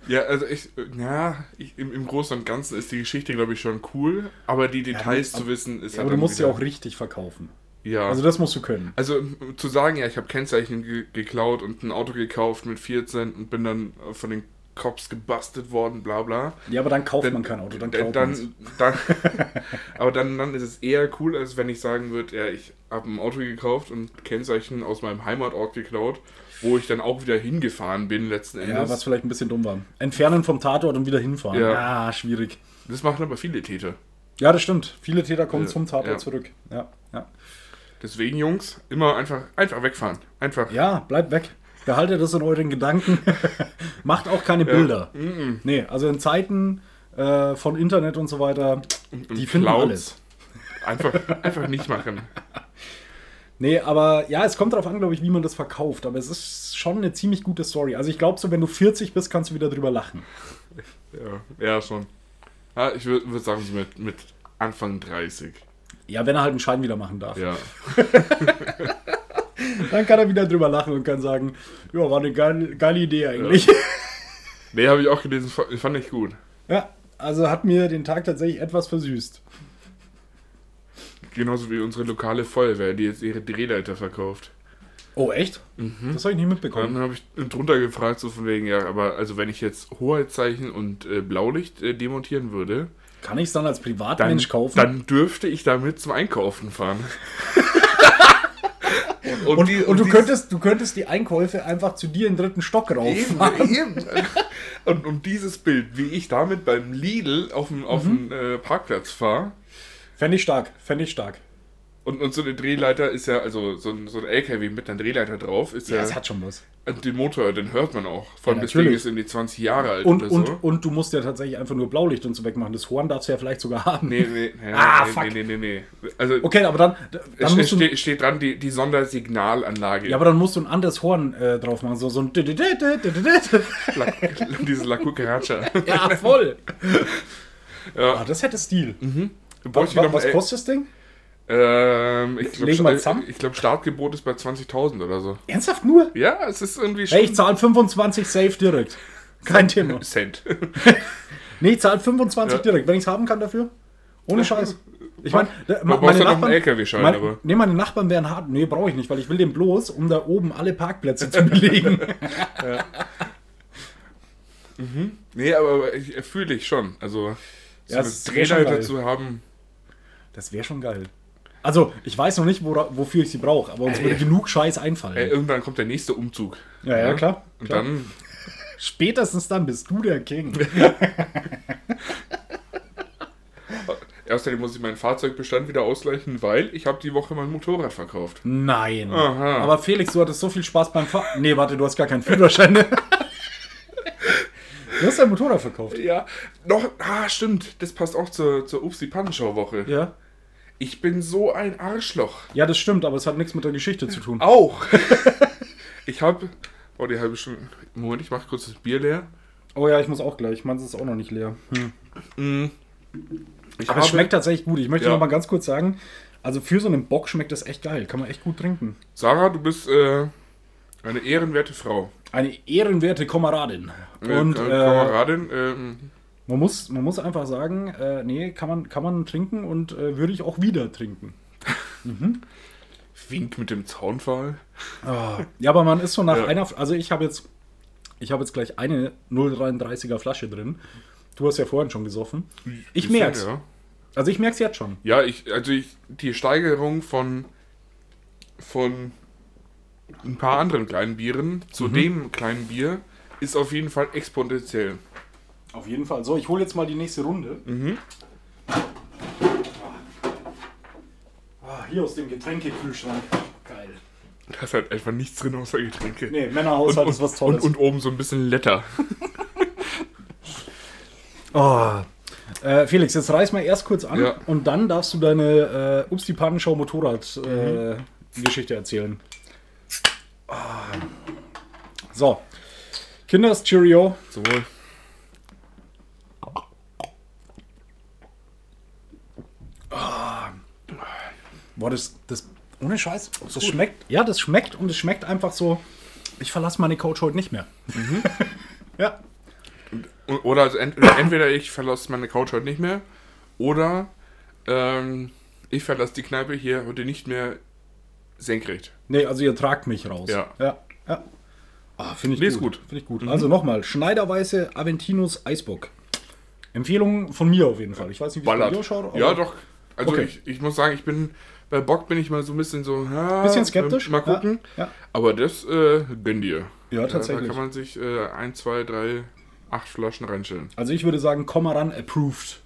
Ja, also ich, ja, ich, im, im Großen und Ganzen ist die Geschichte, glaube ich, schon cool, aber die Details aber- zu wissen ist aber halt du dann musst sie auch richtig verkaufen. Ja. Also das musst du können. Also zu sagen, ja, ich habe Kennzeichen ge geklaut und ein Auto gekauft mit 14 und bin dann von den Cops gebastelt worden, bla bla. Ja, aber dann kauft Dann- man kein Auto, dann man's. dann, dann aber dann, dann ist es eher cool, als wenn ich sagen würde, ja, ich habe ein Auto gekauft und Kennzeichen aus meinem Heimatort geklaut, wo ich dann auch wieder hingefahren bin letzten Ja, Endes. was vielleicht ein bisschen dumm war. Entfernen vom Tatort und wieder hinfahren. Ja. Ja, schwierig. das machen aber viele Täter. Ja, das stimmt. Viele Täter kommen Ja, zum Tatort ja. zurück. Ja, ja. Deswegen, Jungs, immer einfach, einfach wegfahren. Einfach. ja, bleibt weg. Behaltet das in euren Gedanken. Macht auch keine Bilder. Mhm. Nee, also in Zeiten äh, von Internet und so weiter, Und die finden Clouds. alles. Einfach, einfach nicht machen. Nee, aber ja, es kommt darauf an, glaube ich, wie man das verkauft. Aber es ist schon eine ziemlich gute Story. Also ich glaube, so wenn du 40 bist, kannst du wieder drüber lachen. Ja, ja schon. Ja, ich würde würd sagen, so mit, mit Anfang 30. Ja, wenn er halt einen Schein wieder machen darf. Ja. Dann kann er wieder drüber lachen und kann sagen, ja, war eine geile, geile Idee eigentlich. Nee, habe ich auch gelesen, fa- fand ich gut. Ja, also hat mir den Tag tatsächlich etwas versüßt. Genauso wie unsere lokale Feuerwehr, die jetzt ihre Drehleiter verkauft. Oh, echt? Das habe ich nicht mitbekommen. Dann habe ich drunter gefragt, so von wegen, ja, aber also wenn ich jetzt Hoheitszeichen und äh, Blaulicht äh, demontieren würde, Kann ich es dann als dann, Privatmensch kaufen? dann dürfte ich damit zum Einkaufen fahren. und, die- und du, dies- könntest, du könntest die Einkäufe einfach zu dir in den dritten Stock rauf. Eben, eben. Und um dieses Bild, wie ich damit beim Lidl auf dem, auf Mhm. dem äh, Parkplatz fahre, Fände ich stark, fände ich stark. Und, und so eine Drehleiter ist ja, also so ein, so ein LKW mit einer Drehleiter drauf, ist Ja, ja, es hat schon was. und den Motor, den hört man auch. Vor allem Ja, das Ding ist irgendwie 20 Jahre alt Und, oder und, so. und du musst ja tatsächlich einfach nur Blaulicht und so wegmachen. Das Horn darfst du ja vielleicht sogar haben. Nee, nee, nee, Ah, nee, fuck. nee, nee, nee, nee. Also, Okay, aber dann, dann musst du, steht, steht dran, die, die Sondersignalanlage. ja, aber dann musst du ein anderes Horn äh, drauf machen. So, so ein La, diese La Cucaracha. Ja, voll. Ja. Ah, das hätte Stil. Ich Was, was kostet das Ding? Ähm, ich glaube, ich glaub, Startgebot ist bei 20.000 oder so. Ernsthaft nur? Ja, es ist irgendwie Hey, ich zahle 25 safe direkt. Kein Thema. Cent. Nee, ich zahle 25 Ja. direkt, wenn ich es haben kann dafür. Ohne Scheiß. Ich meine, ja noch einen LKW-Schein, meine, aber. nee, meine Nachbarn wären hart. Nee, brauche ich nicht, weil ich will den bloß, um da oben alle Parkplätze zu belegen. Nee, aber ich fühle ich schon. Also, so Ja, eine schon Drehleiter zu haben. Das wäre schon geil. Also, ich weiß noch nicht, wora, wofür ich sie brauche, aber uns Ey. würde genug Scheiß einfallen. Ey, irgendwann kommt der nächste Umzug. ja, ja, klar. Und klar. dann. Spätestens dann bist du der King. Außerdem muss ich meinen Fahrzeugbestand wieder ausgleichen, weil ich habe die Woche mein Motorrad verkauft. Nein. Aha. Aber Felix, du hattest so viel Spaß beim Fahren. Nee, warte, du hast gar keinen Führerschein. du hast dein Motorrad verkauft. Ja, noch. Ah, stimmt. Das passt auch zur, zur Upsi Pannenschau-Woche. Ja. Ich bin so ein Arschloch. Ja, das stimmt, aber es hat nichts mit der Geschichte zu tun. Auch. ich habe. Oh, die halbe Stunde. Moment, ich mache kurz das Bier leer. Oh ja, ich muss auch gleich. Meins ist auch noch nicht leer. Hm. Ich Aber es schmeckt tatsächlich gut. Ich möchte Ja. noch mal ganz kurz sagen, also für so einen Bock schmeckt das echt geil. Kann man echt gut trinken. Sarah, du bist äh, eine ehrenwerte Frau. Eine ehrenwerte Kameradin. Und äh, äh, Kameradin, ähm, man, muss, man muss einfach sagen, äh, nee, kann man, kann man trinken und äh, würde ich auch wieder trinken. Wink mit dem Zaunpfahl. Ja, aber man ist so nach Ja. einer, also ich habe jetzt, ich habe jetzt gleich eine 0,33er Flasche drin. Du hast ja vorhin schon gesoffen. Ich Bisschen, merk's. Ja, Also ich merk's jetzt schon. ja ich, also ich, die Steigerung von, von ein paar anderen kleinen Bieren zu Mhm. dem kleinen Bier ist auf jeden Fall exponentiell. Auf jeden Fall. So, ich hole jetzt mal die nächste Runde. Mhm. Ah, hier aus dem Getränkekühlschrank. Geil. Da ist halt einfach nichts drin außer Getränke. Nee, Männerhaushalt ist was und, Tolles. und oben so ein bisschen Letter. Oh. Äh, Felix, jetzt reiß mal erst kurz an Ja. und dann darfst du deine äh, Ups die Pannenschau Motorrad äh, Geschichte erzählen. Ah. So. Kinders Cheerio. Sowohl. Boah, das, das ohne Scheiß, das schmeckt, ja, das schmeckt und es schmeckt einfach so, ich verlasse meine Couch heute nicht mehr. ja. Oder also ent entweder ich verlasse meine Couch heute nicht mehr, oder ähm, ich verlasse die Kneipe hier heute nicht mehr senkrecht. Nee, also ihr tragt mich raus. Ja. Ja. ja. Ah, finde ich Nee, gut. gut. Finde ich gut. Also nochmal, Schneiderweiße Aventinus Eisbock. Empfehlung von mir auf jeden Fall. Ich weiß nicht, wie es bei dir aber- Ja, doch. Also Okay. ich, ich muss sagen, ich bin bei Bock bin ich mal so ein bisschen so, ja, Bisschen skeptisch. Mal gucken. Ja, ja. Aber das äh, gönn dir. Ja, tatsächlich. Da kann man sich äh, ein, zwei, drei, acht Flaschen reinstellen. Also ich würde sagen, komm mal ran, approved.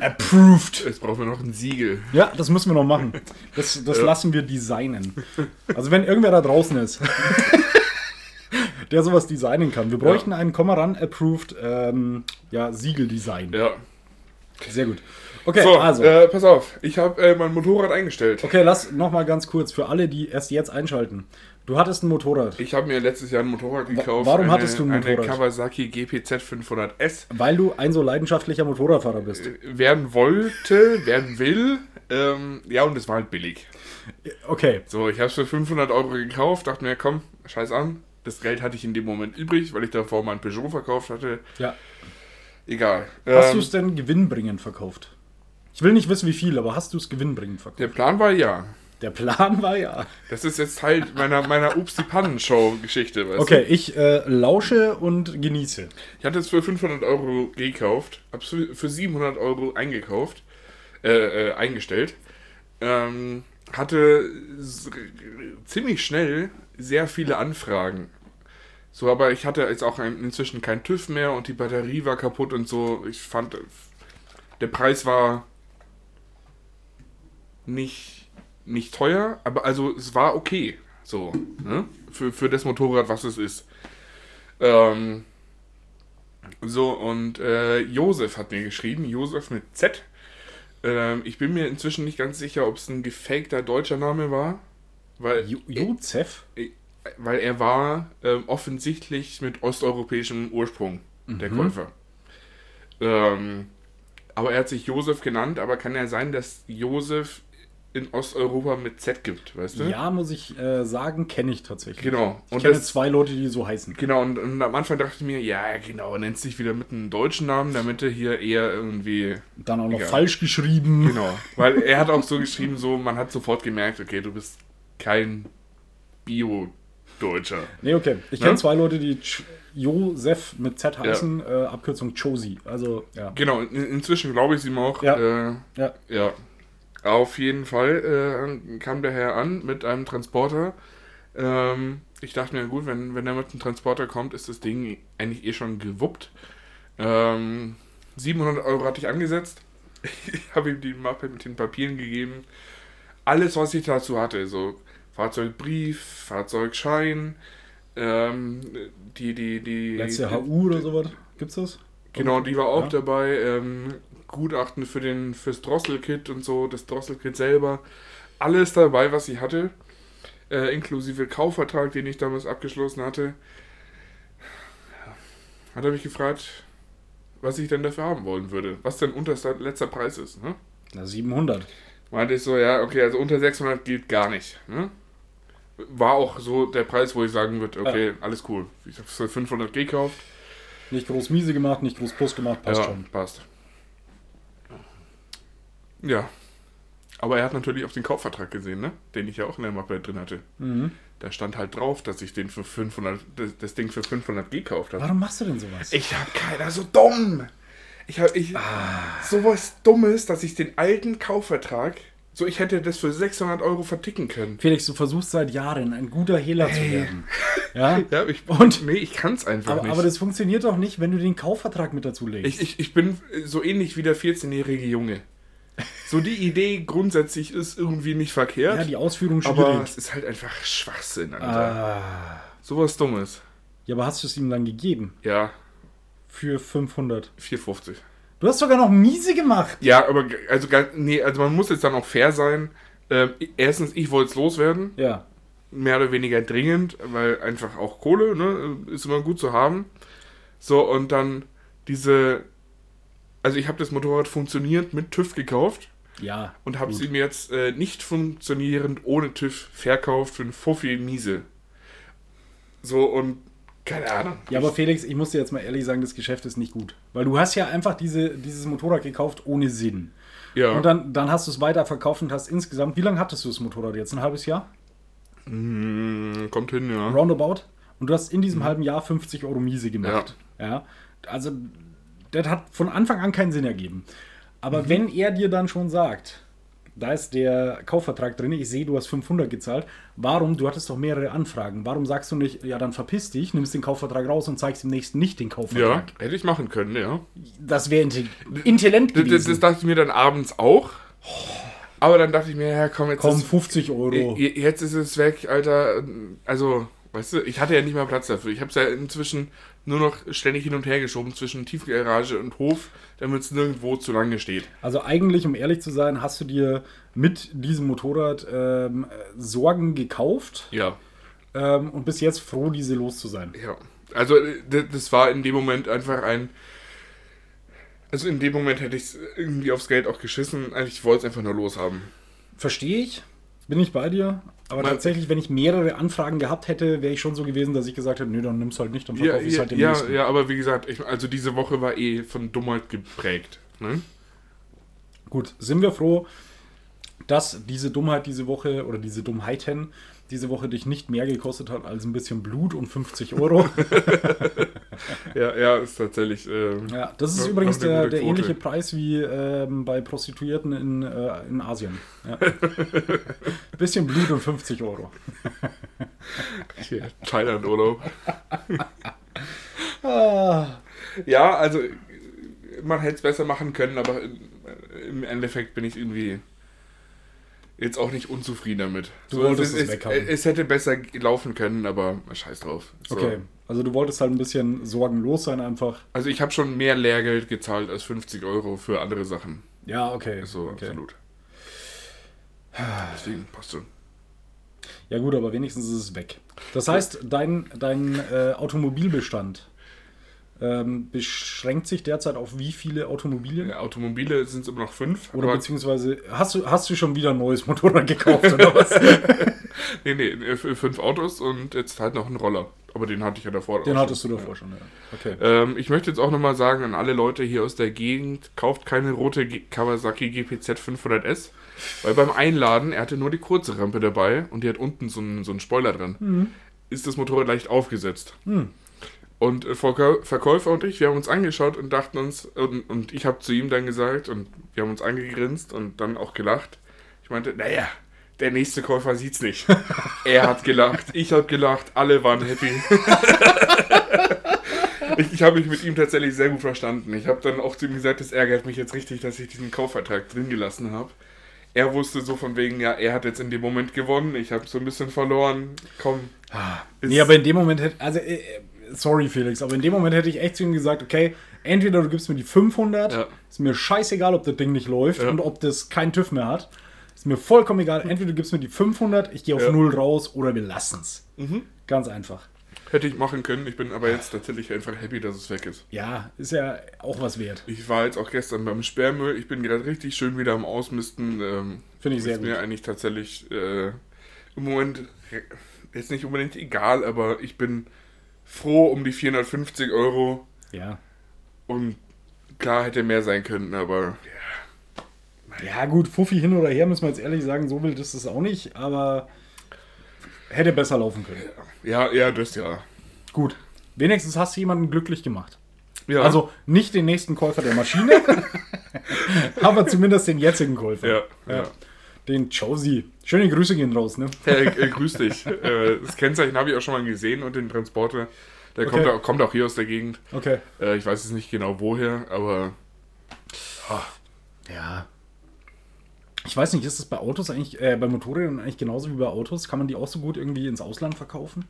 approved. Jetzt brauchen wir noch ein Siegel. Ja, das müssen wir noch machen. Das, das lassen wir designen. Also wenn irgendwer da draußen ist, der sowas designen kann. Wir bräuchten einen Komaran approved ähm, ja, Siegeldesign. Ja. Sehr gut. Okay, So, also. äh, pass auf. Ich habe äh, mein Motorrad eingestellt. Okay, lass noch mal ganz kurz für alle, die erst jetzt einschalten. Du hattest ein Motorrad, Ich habe mir letztes Jahr ein Motorrad gekauft. warum eine, hattest du ein Eine Motorrad? Kawasaki GPZ 500S. weil du ein so leidenschaftlicher Motorradfahrer bist. Werden wollte, werden will. Ähm, ja, und es war halt billig. Okay, So, ich habe es für 500 Euro gekauft. Dachte mir, komm, scheiß an. Das Geld hatte ich in dem Moment übrig, weil ich davor mein Peugeot verkauft hatte. ja. Egal. Hast Ähm, du es denn gewinnbringend verkauft? Ich will nicht wissen, wie viel, aber hast du es gewinnbringend verkauft? der Plan war ja. Der Plan war ja. Das ist jetzt Teil meiner, meiner Ups die Pannen-Show-Geschichte, Okay, ich äh, lausche und genieße. Ich hatte es für 500 Euro gekauft, hab's für für 700 Euro eingekauft, äh, äh, eingestellt. Ähm, hatte ziemlich schnell sehr viele Anfragen. So, aber ich hatte jetzt auch inzwischen kein TÜV mehr und die Batterie war kaputt und so. Ich fand, der Preis war nicht, nicht teuer, aber also es war okay. So, ne? Für, für das Motorrad, was es ist. Ähm, so, und äh, Josef hat mir geschrieben, Josef mit Z. Ähm, ich bin mir inzwischen nicht ganz sicher, ob es ein gefakter deutscher Name war. Weil, Ju- Jozef? weil er war ähm, offensichtlich mit osteuropäischem Ursprung, der Käufer. Ähm, aber er hat sich Josef genannt, aber kann ja sein, dass Josef in Osteuropa mit Z gibt, weißt du? Ja, muss ich äh, sagen, kenne ich tatsächlich. Genau. Ich Und kenne das- zwei Leute, die so heißen. Genau, und, und am Anfang dachte ich mir, ja, genau, nennt sich wieder mit einem deutschen Namen, damit er hier eher irgendwie. Dann auch noch Ja. falsch geschrieben. Genau. Weil er hat auch so geschrieben, so, man hat sofort gemerkt, okay, du bist kein Bio-Deutscher. Nee, okay. Ich kenne Ne? zwei Leute, die Josef mit Z heißen, äh, Abkürzung Chosi. Also, ja. Genau, in, inzwischen glaube ich es ihm auch. Ja. Äh, Ja. ja. Auf jeden Fall äh, kam der Herr an mit einem Transporter. Ähm, ich dachte mir, gut, wenn, wenn er mit dem Transporter kommt, ist das Ding eigentlich eh schon gewuppt. Ähm, 700 Euro hatte ich angesetzt. Ich habe ihm die Mappe mit den Papieren gegeben. Alles, was ich dazu hatte, so Fahrzeugbrief, Fahrzeugschein, ähm, die, die, die. Letzte HU oder sowas. Gibt's das? Genau, die war auch Ja. dabei. Ähm, Gutachten für den fürs Drosselkit und so, das Drosselkit selber. Alles dabei, was ich hatte. Äh, inklusive Kaufvertrag, den ich damals abgeschlossen hatte. Hat er mich gefragt, was ich denn dafür haben wollen würde. Was denn unterster letzter Preis ist. Ne? Na, 700. Meinte ich so, ja, okay, also unter 600 geht gar nicht. Ne? War auch so der Preis, wo ich sagen würde, okay, alles cool. Ich habe es für 500 gekauft. Nicht groß miese gemacht, nicht groß plus gemacht, passt ja, schon. passt. Ja. Aber er hat natürlich auch den Kaufvertrag gesehen, ne? Den ich ja auch in der Mappe drin hatte. Mhm. Da stand halt drauf, dass ich den für 500, das, das Ding für 500 gekauft habe. Warum machst du denn sowas? Ich hab keiner so dumm. Ich hab ich sowas Dummes, dass ich den alten Kaufvertrag, so ich hätte das für 600 Euro verticken können. Felix, du versuchst seit Jahren ein guter Hehler zu werden. Ja? Ja, ich Und- nee, ich kann's einfach Aber, nicht. aber das funktioniert doch nicht, wenn du den Kaufvertrag mit dazu legst. Ich, ich, ich bin so ähnlich wie der 14-jährige Junge. So die Idee grundsätzlich ist irgendwie nicht verkehrt, ja, die Ausführung aber schwierig. es ist halt einfach Schwachsinn, Alter. Ah. Sowas Dummes. Ja, aber hast du es ihm dann gegeben? Ja, Für 500. 4,50. Du hast sogar noch miese gemacht. Ja, aber also, nee, also man muss jetzt dann auch fair sein. Ähm, erstens, ich wollte es loswerden, Ja. mehr oder weniger dringend, weil einfach auch Kohle, ne, ist immer gut zu haben. So, und dann diese, also ich habe das Motorrad funktioniert mit TÜV gekauft. Ja. und habe sie mir jetzt äh, nicht funktionierend ohne TÜV verkauft für einen Fuffi Miese. So und keine Ahnung. Ja, aber Felix, ich muss dir jetzt mal ehrlich sagen, das Geschäft ist nicht gut. Weil du hast ja einfach diese, dieses Motorrad gekauft ohne Sinn. ja. Und dann, dann hast du es weiter verkauft und hast insgesamt, wie lange hattest du das Motorrad jetzt? Ein halbes Jahr? Mm, kommt hin, ja. Roundabout? Und du hast in diesem halben Jahr 50 Euro Miese gemacht. Ja. Also, das hat von Anfang an keinen Sinn ergeben. Aber wenn er dir dann schon sagt, da ist der Kaufvertrag drin, ich sehe, du hast 500 gezahlt, warum, du hattest doch mehrere Anfragen, warum sagst du nicht, ja, dann verpiss dich, nimmst den Kaufvertrag raus und zeigst dem nächsten nicht den Ja, Kaufvertrag? hätte ich machen können, ja. Das wäre inte intelligent Das, das, gewesen. das dachte ich mir dann abends auch. Aber dann dachte ich mir, ja, komm, jetzt Komm, ist, 50 Euro. jetzt ist es weg, Alter. Also, weißt du, ich hatte ja nicht mal Platz dafür. Ich habe es ja inzwischen nur noch ständig hin und her geschoben zwischen Tiefgarage und Hof, damit es nirgendwo zu lange steht. Also eigentlich, um ehrlich zu sein, hast du dir mit diesem Motorrad ähm, Sorgen gekauft Ja, ähm, und bis jetzt froh, diese los zu sein. ja. Also, äh, das war in dem Moment einfach ein. Also, in dem Moment hätte ich es irgendwie aufs Geld auch geschissen. Eigentlich, Ich wollte es einfach nur loshaben. Verstehe ich, bin ich bei dir. Aber Mal- tatsächlich, wenn ich mehrere Anfragen gehabt hätte, wäre ich schon so gewesen, dass ich gesagt hätte, nö, dann nimm's halt nicht, dann Ja, verkaufe ich ja, halt ja, nächsten. ja, aber wie gesagt, ich, also diese Woche war eh von Dummheit geprägt. Ne? Gut, sind wir froh, dass diese Dummheit diese Woche oder diese Dummheiten diese Woche dich nicht mehr gekostet hat als ein bisschen Blut und 50 Euro. Ja, ja, ist tatsächlich. ähm, ja, das ist übrigens der, der ähnliche Preis wie ähm, bei Prostituierten in, äh, in Asien. Ja. bisschen Blut und 50 Euro. Thailand-Urlaub. Ah, Ja, also äh, man hätte es besser machen können, aber im- im Endeffekt bin ich irgendwie jetzt auch nicht unzufrieden damit. Du wolltest es, es es, es hätte besser laufen können, aber scheiß drauf. So. okay, also du wolltest halt ein bisschen sorgenlos sein einfach. Also ich habe schon mehr Lehrgeld gezahlt als 50 Euro für andere Sachen. Ja, okay. So, okay. absolut. Deswegen passt schon. Ja gut, aber wenigstens ist es weg. Das heißt, dein, dein äh, Automobilbestand ähm, beschränkt sich derzeit auf wie viele Automobilien? Ja, Automobile sind es immer noch fünf. Oder beziehungsweise hast du, hast du schon wieder ein neues Motorrad gekauft oder was? Nee, nee, äh, fünf Autos und jetzt halt noch einen Roller. Aber den hatte ich ja davor. Den hattest du schon. davor schon, ja. Okay. Ähm, ich möchte jetzt auch nochmal sagen an alle Leute hier aus der Gegend, kauft keine rote G Kawasaki GPZ 500S. Weil beim Einladen, er hatte nur die kurze Rampe dabei und die hat unten so einen, so einen Spoiler dran. Ist das Motorrad leicht aufgesetzt. Und äh, Verkäu- Verkäufer und ich, wir haben uns angeschaut und dachten uns, und, und ich habe zu ihm dann gesagt, und wir haben uns angegrinst und dann auch gelacht. Ich meinte, naja, der nächste Käufer sieht's nicht. er hat gelacht, ich habe gelacht, alle waren happy. ich ich habe mich mit ihm tatsächlich sehr gut verstanden. Ich habe dann auch zu ihm gesagt, es ärgert mich jetzt richtig, dass ich diesen Kaufvertrag drin gelassen habe. Er wusste so von wegen, ja, er hat jetzt in dem Moment gewonnen, ich habe so ein bisschen verloren. Komm. ist- Nee, aber in dem Moment hätte, also, äh, äh, sorry Felix, aber in dem Moment hätte ich echt zu ihm gesagt, okay, entweder du gibst mir die 500, Ja. ist mir scheißegal, ob das Ding nicht läuft Ja. und ob das keinen TÜV mehr hat. Ist mir vollkommen egal, entweder du gibst mir die 500, ich gehe auf Ja. Null raus oder wir lassen's. Ganz einfach. Hätte ich machen können, ich bin aber jetzt tatsächlich einfach happy, dass es weg ist. Ja, ist ja auch was wert. Ich war jetzt auch gestern beim Sperrmüll, ich bin gerade richtig schön wieder am Ausmisten. Ähm, Finde ich sehr ist mir gut. eigentlich tatsächlich äh, im Moment jetzt nicht unbedingt egal, aber ich bin froh um die 450 Euro Ja. und klar hätte mehr sein können, aber Ja, gut, Fuffi hin oder her, müssen wir jetzt ehrlich sagen, so wild ist es auch nicht, aber hätte besser laufen können. ja, ja, das ja. Gut. Wenigstens hast du jemanden glücklich gemacht. Ja, Also nicht den nächsten Käufer der Maschine, aber zumindest den jetzigen Käufer. ja, ja. Den Josie. Schöne Grüße gehen raus, ne? Hey, äh, grüß dich. äh, das Kennzeichen habe ich auch schon mal gesehen und den Transporter. Der kommt, Okay. auch, kommt auch hier aus der Gegend. Okay. Äh, ich weiß jetzt nicht genau woher, aber Ja. Ich weiß nicht, ist das bei Autos eigentlich, äh, bei Motorrädern eigentlich genauso wie bei Autos? Kann man die auch so gut irgendwie ins Ausland verkaufen?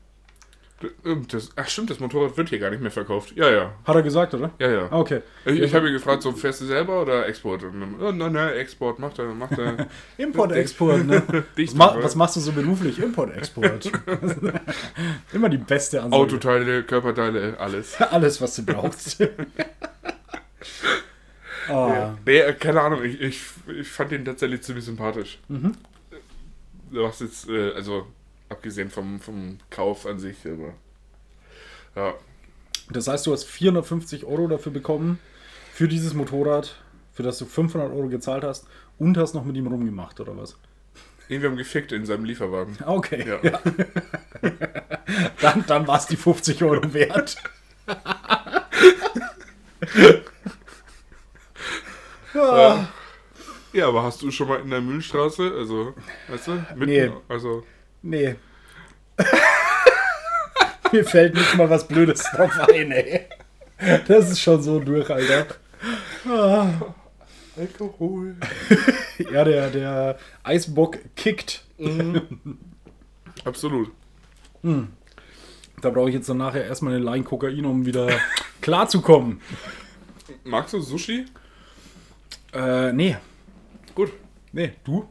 äh, das, ach stimmt, das Motorrad wird hier gar nicht mehr verkauft. Ja, ja, Hat er gesagt, oder? ja, ja. Ah, okay. Ich, ich habe ihn gefragt, so fährst du selber oder Export? Dann, oh, nein, nein, Export, macht er, macht er. Import-Export, ne? Dicht, Was, ma oder? was machst du so beruflich? Import-Export. Immer die beste Ansage. Autoteile, Körperteile, alles. Alles, was du brauchst. Ah. Nee, äh, keine Ahnung, ich, ich, ich fand den tatsächlich ziemlich sympathisch. Mhm. Du hast jetzt, äh, also abgesehen vom, vom Kauf an sich, aber. Ja, Das heißt, du hast 450 Euro dafür bekommen, für dieses Motorrad, für das du 500 Euro gezahlt hast und hast noch mit ihm rumgemacht, oder was? wir haben gefickt in seinem Lieferwagen. Ah, Okay, Ja. ja. dann dann war es die 50 Euro wert. Ja. ja, aber hast du schon mal in der Mühlstraße, also, weißt du, mitten, Nee. also, Nee. Mir fällt nicht mal was Blödes drauf ein, ey. Das ist schon so durch, Alter. Alkohol. Ja, der, der Eisbock kickt. Absolut. Da brauche ich jetzt dann nachher erstmal eine Line Kokain, um wieder klarzukommen. Magst du Sushi? Äh, nee. Gut. Nee, du?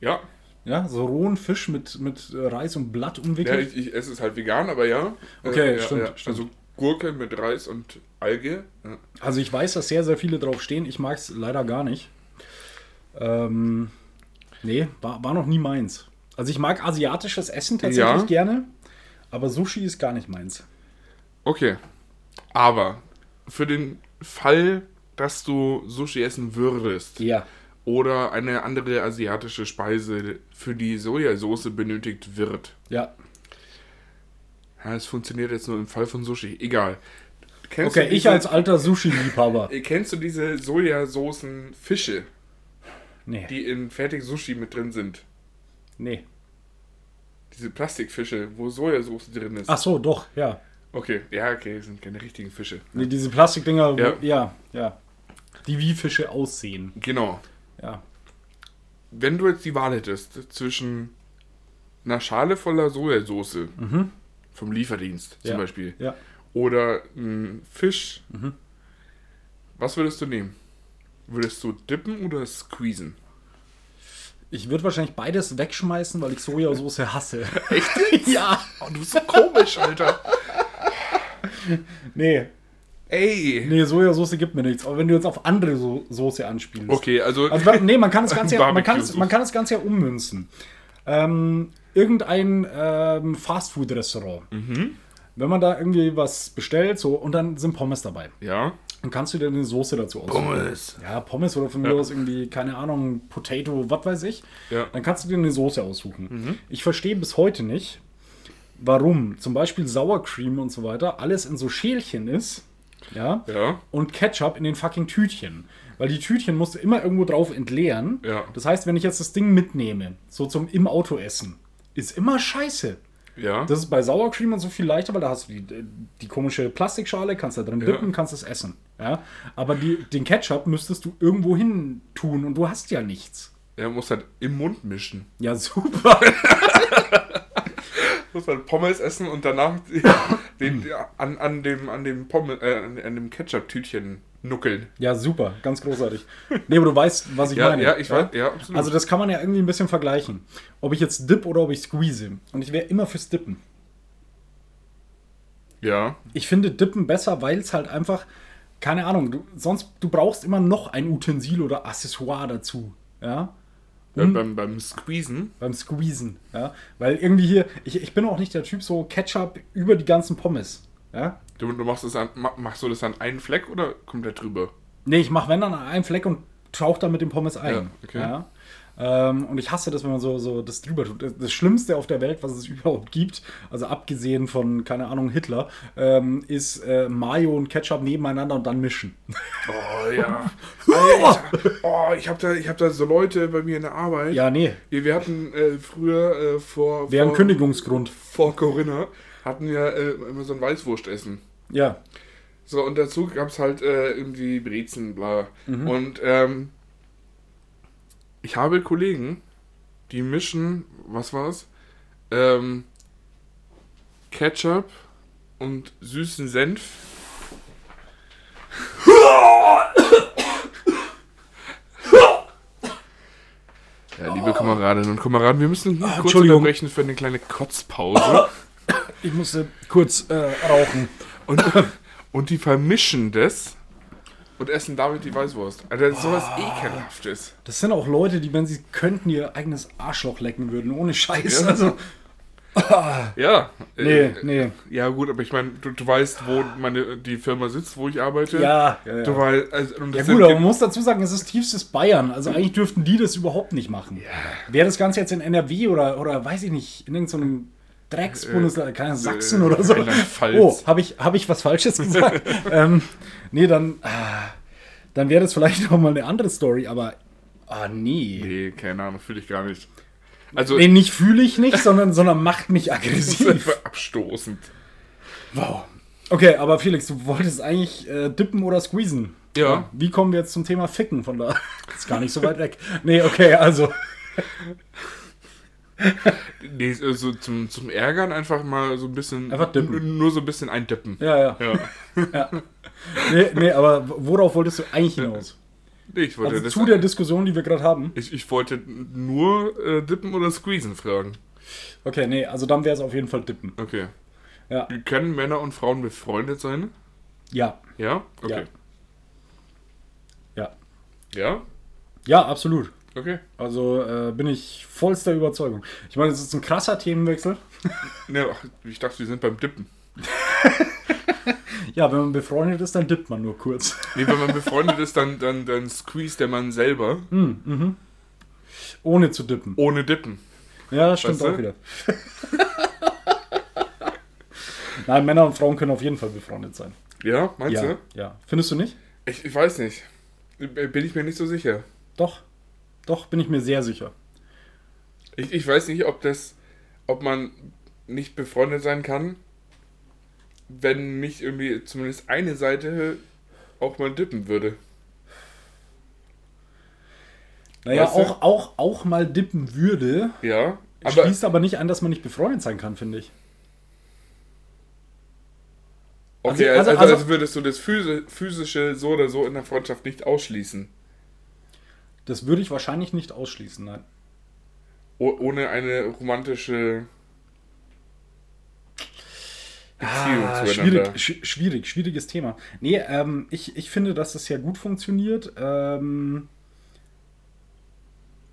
Ja. Ja, so rohen Fisch mit, mit äh, Reis und Blatt Ja, umwickelt. ich, ich esse es halt vegan, aber ja. Okay, ja, stimmt, ja. stimmt. Also Gurke mit Reis und Alge. Ja. Also ich weiß, dass sehr, sehr viele drauf stehen. Ich mag es leider gar nicht. Ähm, nee, war, war noch nie meins. Also ich mag asiatisches Essen tatsächlich Ja. gerne, aber Sushi ist gar nicht meins. Okay. Aber für den Fall, dass du Sushi essen würdest Ja. oder eine andere asiatische Speise für die Sojasauce benötigt wird. Ja. Ja, es funktioniert jetzt nur im Fall von Sushi. Egal. Kennst Okay, du ich diese- als alter Sushi-Liebhaber. Kennst du diese Sojasoßen Fische, Nee. die in fertig Sushi mit drin sind? Nee. Diese Plastikfische, wo Sojasauce drin ist. Ach so, doch, ja. Okay, ja, okay, sind keine richtigen Fische. Nee, diese Plastikdinger, wo- Ja. ja, ja. Die wie Fische aussehen. Genau. Ja. Wenn du jetzt die Wahl hättest zwischen einer Schale voller Sojasauce vom Lieferdienst zum Mhm. Ja. Beispiel Ja. oder ein Fisch, Mhm. was würdest du nehmen? Würdest du dippen oder squeezen? Ich würde wahrscheinlich beides wegschmeißen, weil ich Sojasauce hasse. Echt? ja. Oh, du bist so komisch, Alter. Nee. Ey. Nee, Sojasauce gibt mir nichts. Aber wenn du jetzt auf andere so Soße anspielst. Okay, also, Also, nee, man kann das Ganze ja, man kann, es- man kann das Ganze ja ummünzen. Ähm, irgendein ähm, Fastfood-Restaurant. Wenn man da irgendwie was bestellt, so, und dann sind Pommes dabei, ja. dann kannst du dir eine Soße dazu aussuchen. Pommes. Ja, Pommes oder von mir Ja. aus irgendwie, keine Ahnung, Potato, was weiß ich. Ja. Dann kannst du dir eine Soße aussuchen. Ich verstehe bis heute nicht, warum zum Beispiel Sour Cream und so weiter alles in so Schälchen ist. Ja. Ja. Und Ketchup in den fucking Tütchen. Weil die Tütchen musst du immer irgendwo drauf entleeren. Ja. Das heißt, wenn ich jetzt das Ding mitnehme, so zum im Auto essen, ist immer scheiße. Ja. Das ist bei Sour Cream und so viel leichter, weil da hast du die, die komische Plastikschale, kannst da drin Ja. dippen, kannst es essen. Ja? Aber die, den Ketchup müsstest du irgendwo hin tun und du hast ja nichts. Er muss halt im Mund mischen. Ja, super. Muss halt Pommes essen und danach den, an, an dem, an dem Pommes, äh, an, an dem Ketchup-Tütchen nuckeln. Ja, super. Ganz großartig. Nee, aber du weißt, was ich Ja, meine. ja, ich weiß, ja, absolut. Also das kann man ja irgendwie ein bisschen vergleichen. Ob ich jetzt dip oder ob ich squeeze. Und ich wäre immer fürs Dippen. ja. Ich finde Dippen besser, weil es halt einfach, keine Ahnung, du, sonst, du brauchst immer noch ein Utensil oder Accessoire dazu. Ja. Äh, beim, beim Squeezen. Beim Squeezen. Ja. Weil irgendwie hier, ich, ich bin auch nicht der Typ so Ketchup über die ganzen Pommes. Ja. Du, du machst, es an, ma- machst du das an einen Fleck oder kommt der drüber? Nee, ich mache wenn dann an einem Fleck und tauche dann mit dem Pommes ein. Ja, okay. Ja. Ähm, und ich hasse das, wenn man so, so das drüber tut. Das, Schlimmste auf der Welt, was es überhaupt gibt, also abgesehen von, keine Ahnung, Hitler, ähm, ist äh, Mayo und Ketchup nebeneinander und dann mischen. Oh ja. Alter. Oh, ich habe da, ich hab da so Leute bei mir in der Arbeit. Ja, nee. Wir, wir hatten äh, früher äh, vor, Wäre ein Kündigungsgrund. vor Corinna, hatten wir äh, immer so ein Weißwurstessen. Ja. So, und dazu gab es halt äh, irgendwie Brezen, bla. Und ähm, ich habe Kollegen, die mischen, was war's? Ähm, Ketchup und süßen Senf. Ja, liebe Kameradinnen und Kameraden, wir müssen kurz Entschuldigung. unterbrechen für eine kleine Kotzpause. Ich musste kurz äh, rauchen. Und, und die vermischen das und essen damit die Weißwurst. Also das ist sowas ekelhaftes. Das sind auch Leute, die, wenn sie könnten, ihr eigenes Arschloch lecken würden, ohne Scheiß. Ja. Also, Ja. nee, äh, nee. Ja gut, aber ich meine, du, du weißt, wo meine die Firma sitzt, wo ich arbeite. Ja, ja, ja. Du weißt, also, Ja gut, aber man muss dazu sagen, es ist tiefstes Bayern. Also eigentlich dürften die das überhaupt nicht machen. Wäre das Ganze jetzt in NRW oder, oder weiß ich nicht, in irgendeinem Drecksbundesland, keine Ahnung, Sachsen äh, oder so. Oh, habe ich, hab ich was Falsches gesagt? ähm, nee, dann, ah, dann wäre das vielleicht noch mal eine andere Story, aber ah, nee. Nee, keine Ahnung, fühle ich gar nicht. Also, Nee, nicht fühle ich nicht, sondern, sondern macht mich das ist aggressiv. einfach abstoßend. Wow. Okay, aber Felix, du wolltest eigentlich äh, dippen oder squeezen. Ja. Wie kommen wir jetzt zum Thema Ficken von da? Ist gar nicht so weit weg. Nee, okay, also. Nee, so zum, zum Ärgern einfach mal so ein bisschen. Einfach dippen. Nur so ein bisschen eindippen. Ja, ja. Ja. Nee, nee, aber worauf wolltest du eigentlich hinaus? Nee, ich wollte Also zu der Diskussion, die wir gerade haben. ich, ich wollte nur äh, dippen oder squeezen fragen. Okay, nee, also dann wäre es auf jeden Fall dippen. Okay. Ja. Können Männer und Frauen befreundet sein? Ja. Ja? Okay. Ja. Ja? Ja, absolut. Okay. Also äh, bin ich vollster Überzeugung. Ich meine, es ist ein krasser Themenwechsel. Ach, ich dachte, wir sind beim Dippen. Ja, wenn man befreundet ist, dann dippt man nur kurz. Nee, wenn man befreundet ist, dann, dann, dann squeeze der Mann selber Ohne zu dippen. ohne Dippen. Ja, das stimmt Weißt du? auch wieder. Nein, Männer und Frauen können auf jeden Fall befreundet sein. Ja, meinst Ja, du? ja. Findest du nicht? Ich, ich weiß nicht. Bin ich mir nicht so sicher. Doch. Doch, bin ich mir sehr sicher. Ich, ich weiß nicht, ob das, ob man nicht befreundet sein kann, wenn nicht irgendwie zumindest eine Seite auch mal dippen würde. Naja, Weißt du? auch, auch, auch mal dippen würde, Ja, aber schließt aber nicht an, dass man nicht befreundet sein kann, finde ich. okay, also- also, also, also- würdest du das Physi- physische so oder so in der Freundschaft nicht ausschließen, Das würde ich wahrscheinlich nicht ausschließen, nein. o ohne eine romantische Beziehung Ah, zueinander. schwierig, sch schwierig, schwieriges Thema. Nee, ähm, ich, ich finde, dass das sehr gut funktioniert. Ähm,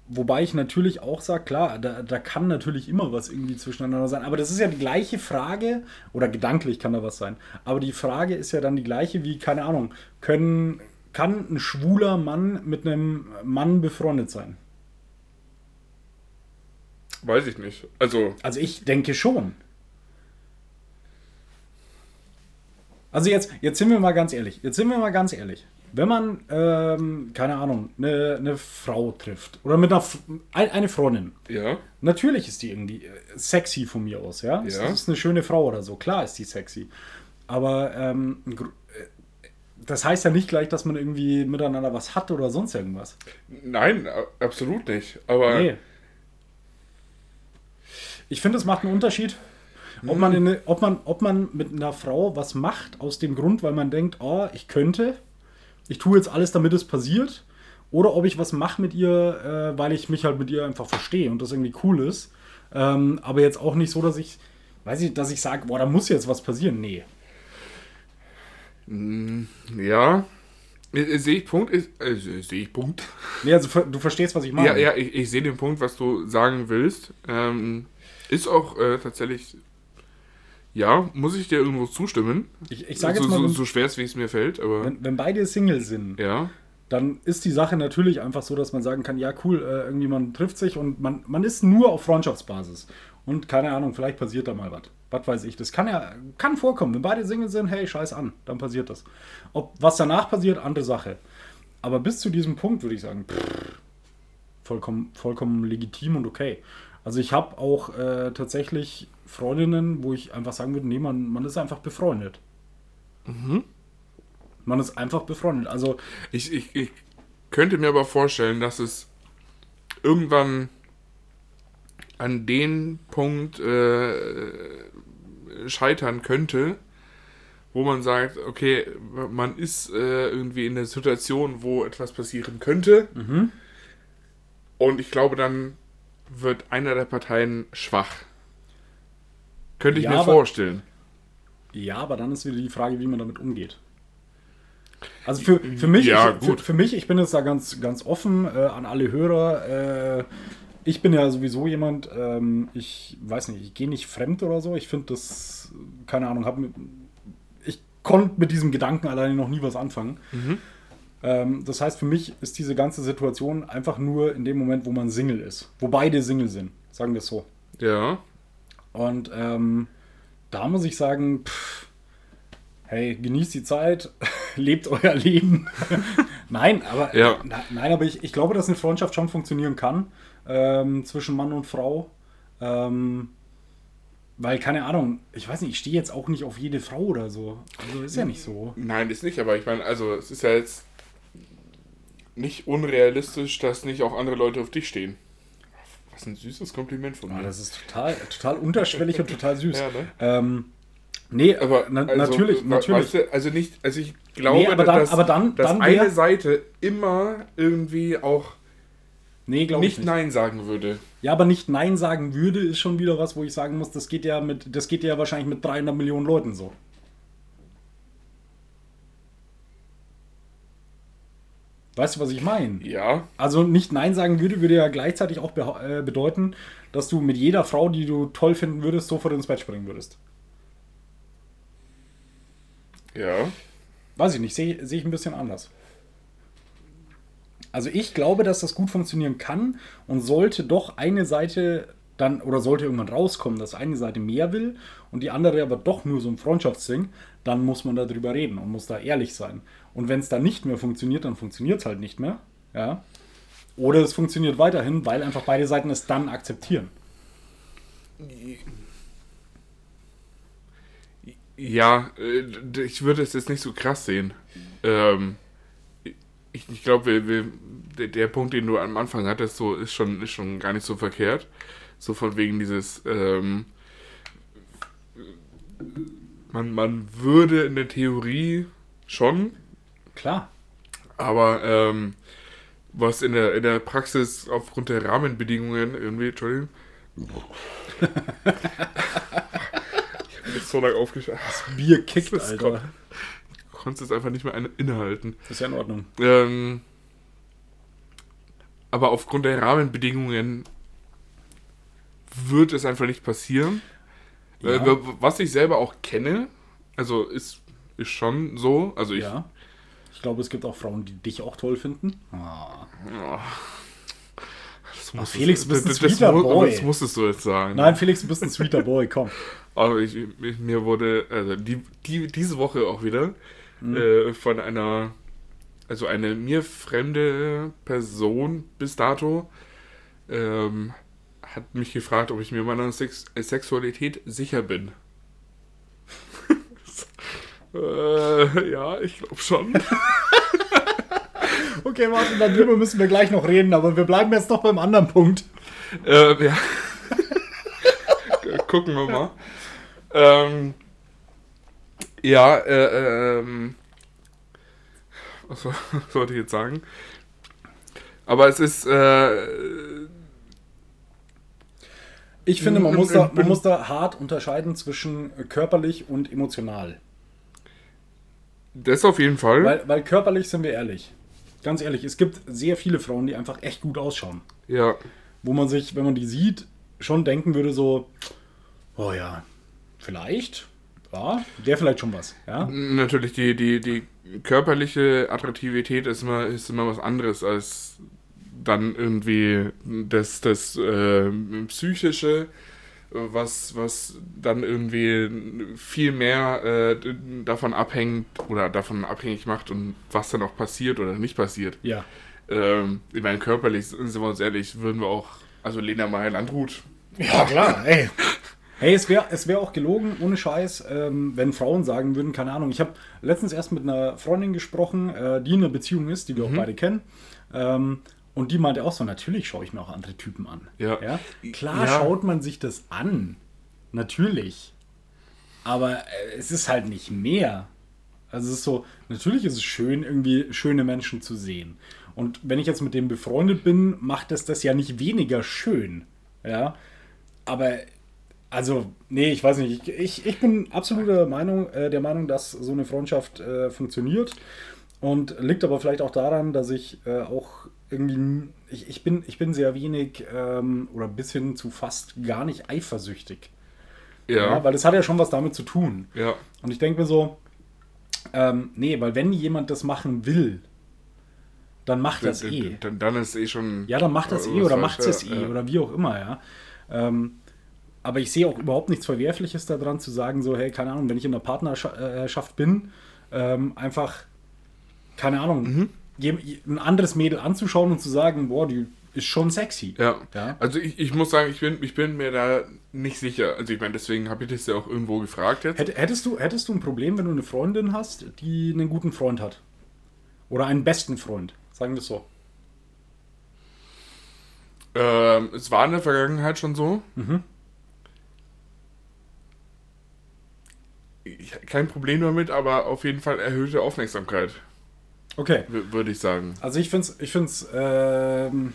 wobei ich natürlich auch sage, klar, da, da kann natürlich immer was irgendwie zwischeneinander sein. Aber das ist ja die gleiche Frage, oder gedanklich kann da was sein. Aber die Frage ist ja dann die gleiche wie, keine Ahnung, können, kann ein schwuler Mann mit einem Mann befreundet sein? Weiß ich nicht. Also, Also ich denke schon. Also jetzt, jetzt sind wir mal ganz ehrlich. Jetzt sind wir mal ganz ehrlich. Wenn man, ähm, keine Ahnung, eine, eine Frau trifft oder mit einer eine Freundin, ja, natürlich ist die irgendwie äh, sexy von mir aus, ja. Ja. ist eine schöne Frau oder so, klar ist die sexy. Aber ähm, äh, das heißt ja nicht gleich, dass man irgendwie miteinander was hat oder sonst irgendwas. nein, absolut nicht. Aber Nee. Ich finde, es macht einen Unterschied, ob man, in eine, ob, man, ob man mit einer Frau was macht, aus dem Grund, weil man denkt, oh, ich könnte, ich tue jetzt alles, damit es passiert, oder ob ich was mache mit ihr, äh, weil ich mich halt mit ihr einfach verstehe und das irgendwie cool ist. Ähm, aber jetzt auch nicht so, dass ich, weiß ich, dass ich sage, boah, da muss jetzt was passieren. Nee. Ja, äh, sehe ich Punkt, äh, sehe ich Punkt. Nee, also du verstehst, was ich meine. Ja, ja, ich, ich sehe den Punkt, was du sagen willst. Ähm, ist auch äh, tatsächlich, ja, muss ich dir irgendwo zustimmen. Ich, ich sage so, jetzt mal, so, so schwer es, wie es mir fällt, aber wenn, wenn beide Single sind, ja. dann ist die Sache natürlich einfach so, dass man sagen kann, ja cool, äh, irgendwie man trifft sich und man, man ist nur auf Freundschaftsbasis. Und keine Ahnung, vielleicht passiert da mal was. Was weiß ich. Das kann ja, kann vorkommen. Wenn beide Single sind, hey, scheiß an, dann passiert das. Ob was danach passiert, andere Sache. Aber bis zu diesem Punkt würde ich sagen, pff, vollkommen, vollkommen legitim und okay. Also ich habe auch äh, tatsächlich Freundinnen, wo ich einfach sagen würde, nee, man, man ist einfach befreundet. Man ist einfach befreundet. Also Ich, ich, ich könnte mir aber vorstellen, dass es irgendwann an den Punkt äh, scheitern könnte, wo man sagt, okay, man ist äh, irgendwie in der Situation, wo etwas passieren könnte. Und ich glaube, dann wird einer der Parteien schwach. Könnte ich Ja, mir aber- vorstellen. Ja, aber dann ist wieder die Frage, wie man damit umgeht. Also für, für mich, Ja, ich, für, für mich, ich bin jetzt da ganz, ganz offen äh, an alle Hörer. Äh, ich bin ja sowieso jemand, ähm, ich weiß nicht, ich gehe nicht fremd oder so. Ich finde das, keine Ahnung, hab, ich konnte mit diesem Gedanken alleine noch nie was anfangen. Ähm, das heißt, für mich ist diese ganze Situation einfach nur in dem Moment, wo man Single ist. Wo beide Single sind, sagen wir es so. Ja. Und ähm, da muss ich sagen, pff, hey, genießt die Zeit, lebt euer Leben. nein, aber Ja. na, nein, aber ich, ich glaube, dass eine Freundschaft schon funktionieren kann ähm, zwischen Mann und Frau. Ähm, weil, keine Ahnung, ich weiß nicht, ich stehe jetzt auch nicht auf jede Frau oder so. Also ist ja nicht so. Nein, ist nicht, aber ich meine, also es ist ja jetzt nicht unrealistisch, dass nicht auch andere Leute auf dich stehen. Was ein süßes Kompliment von Ja, mir. das ist total, total unterschwellig und total süß. Ja, ne? ähm, nee, Aber na, also, natürlich, natürlich. Weißt du, also nicht, also ich glaube, Nee, aber dann- dass, aber dann- dass dann eine Seite immer irgendwie auch nee, nicht nicht. Nein sagen würde. Ja, aber nicht Nein sagen würde, ist schon wieder was, wo ich sagen muss, das geht ja mit, das geht ja wahrscheinlich mit 300 Millionen Leuten so. Weißt du, was ich meine? Ja, Also nicht Nein sagen würde, würde ja gleichzeitig auch äh, bedeuten, dass du mit jeder Frau, die du toll finden würdest, sofort ins Bett springen würdest. Ja. Weiß ich nicht, sehe sehe ich ein bisschen anders. Also ich glaube, dass das gut funktionieren kann und sollte doch eine Seite dann oder sollte irgendwann rauskommen, dass eine Seite mehr will und die andere aber doch nur so ein Freundschaftsding, dann muss man darüber reden und muss da ehrlich sein. Und wenn es dann nicht mehr funktioniert, dann funktioniert es halt nicht mehr. Ja. Oder es funktioniert weiterhin, weil einfach beide Seiten es dann akzeptieren. Ja, äh, ich würde es jetzt nicht so krass sehen. Ähm, ich ich glaube, der, der Punkt, den du am Anfang hattest, so ist schon, ist schon gar nicht so verkehrt. So von wegen dieses, ähm, man, man würde in der Theorie schon, Klar. aber ähm, was in der, in der Praxis aufgrund der Rahmenbedingungen irgendwie, Entschuldigung. ich habe jetzt so lange aufgeschaut. Bier kickt, Das Alter. Gott. konntest es einfach nicht mehr innehalten. Das ist ja in Ordnung. Ähm, aber aufgrund der Rahmenbedingungen wird es einfach nicht passieren. Ja. Äh, was ich selber auch kenne, also ist, ist schon so, also ich, Ja. Ich glaube, es gibt auch Frauen, die dich auch toll finden. Ah. das musstest- Felix, du bist ein das, das, sweeter mu- Boy. das musstest du jetzt sagen. Nein, Felix, du bist ein sweeter Boy, komm. Aber ich, mir wurde, also die, die, diese Woche auch wieder, Mhm. äh, von einer, also eine mir fremde Person bis dato, ähm, hat mich gefragt, ob ich mir meiner Sex Sexualität sicher bin. äh, ja, ich glaube schon. Okay, warte, darüber müssen wir gleich noch reden, aber wir bleiben jetzt noch beim anderen Punkt. äh, ja. Gucken wir mal. Ähm, ja, äh, ähm, was, soll- was wollte ich jetzt sagen? Aber es ist, äh, Ich finde, man muss, da, man muss da hart unterscheiden zwischen körperlich und emotional. das auf jeden Fall. Weil, weil körperlich sind wir ehrlich. Ganz ehrlich, es gibt sehr viele Frauen, die einfach echt gut ausschauen. ja, Wo man sich, wenn man die sieht, schon denken würde so, oh ja, vielleicht, ja, der vielleicht schon was. Ja? natürlich, die, die, die körperliche Attraktivität ist immer, ist immer was anderes als dann irgendwie das, das äh, psychische, was, was dann irgendwie viel mehr äh, davon abhängt oder davon abhängig macht und was dann auch passiert oder nicht passiert. Ja. Ähm, ich meine, körperlich, sind wir uns ehrlich, würden wir auch, also Lena Meyer-Landrut, Ja, klar, ey. Hey, es wäre es wär auch gelogen, ohne Scheiß, ähm, wenn Frauen sagen würden, keine Ahnung. Ich habe letztens erst mit einer Freundin gesprochen, äh, die in einer Beziehung ist, die wir auch beide kennen. Ähm, und die meinte auch so, natürlich schaue ich mir auch andere Typen an. Ja. Klar Ja. schaut man sich das an. Natürlich. Aber äh, es ist halt nicht mehr. Also es ist so, natürlich ist es schön, irgendwie schöne Menschen zu sehen. Und wenn ich jetzt mit dem befreundet bin, macht es das ja nicht weniger schön. Ja. Aber, also, nee, ich weiß nicht. Ich, ich, bin absoluter Meinung, äh, der Meinung, dass so eine Freundschaft äh, funktioniert. Und liegt aber vielleicht auch daran, dass ich äh, auch irgendwie, ich, ich, bin, ich bin sehr wenig ähm, oder bis hin zu fast gar nicht eifersüchtig. Ja. Ja, weil das hat ja schon was damit zu tun. Ja. Und ich denke mir so, ähm, nee, weil wenn jemand das machen will, dann macht das eh. Dann, dann ist eh schon. Ja, dann macht das eh was oder macht es eh ja. oder wie auch immer, ja. Ähm, aber ich sehe auch überhaupt nichts Verwerfliches daran zu sagen, so, hey, keine Ahnung, wenn ich in der Partnerschaft bin, ähm, einfach, keine Ahnung, Mhm. ein anderes Mädel anzuschauen und zu sagen, boah, die ist schon sexy. Ja. Ja. Also ich, ich muss sagen, ich bin, ich bin mir da nicht sicher. Also ich meine, deswegen habe ich das ja auch irgendwo gefragt jetzt. Hätt- Hättest du, hättest du ein Problem, wenn du eine Freundin hast, die einen guten Freund hat? Oder einen besten Freund? Sagen wir es so. Ähm, es war in der Vergangenheit schon so. Mhm. Kein Problem damit, aber auf jeden Fall erhöhte Aufmerksamkeit, Okay. würde ich sagen. Also ich finde es, ich find's, ähm,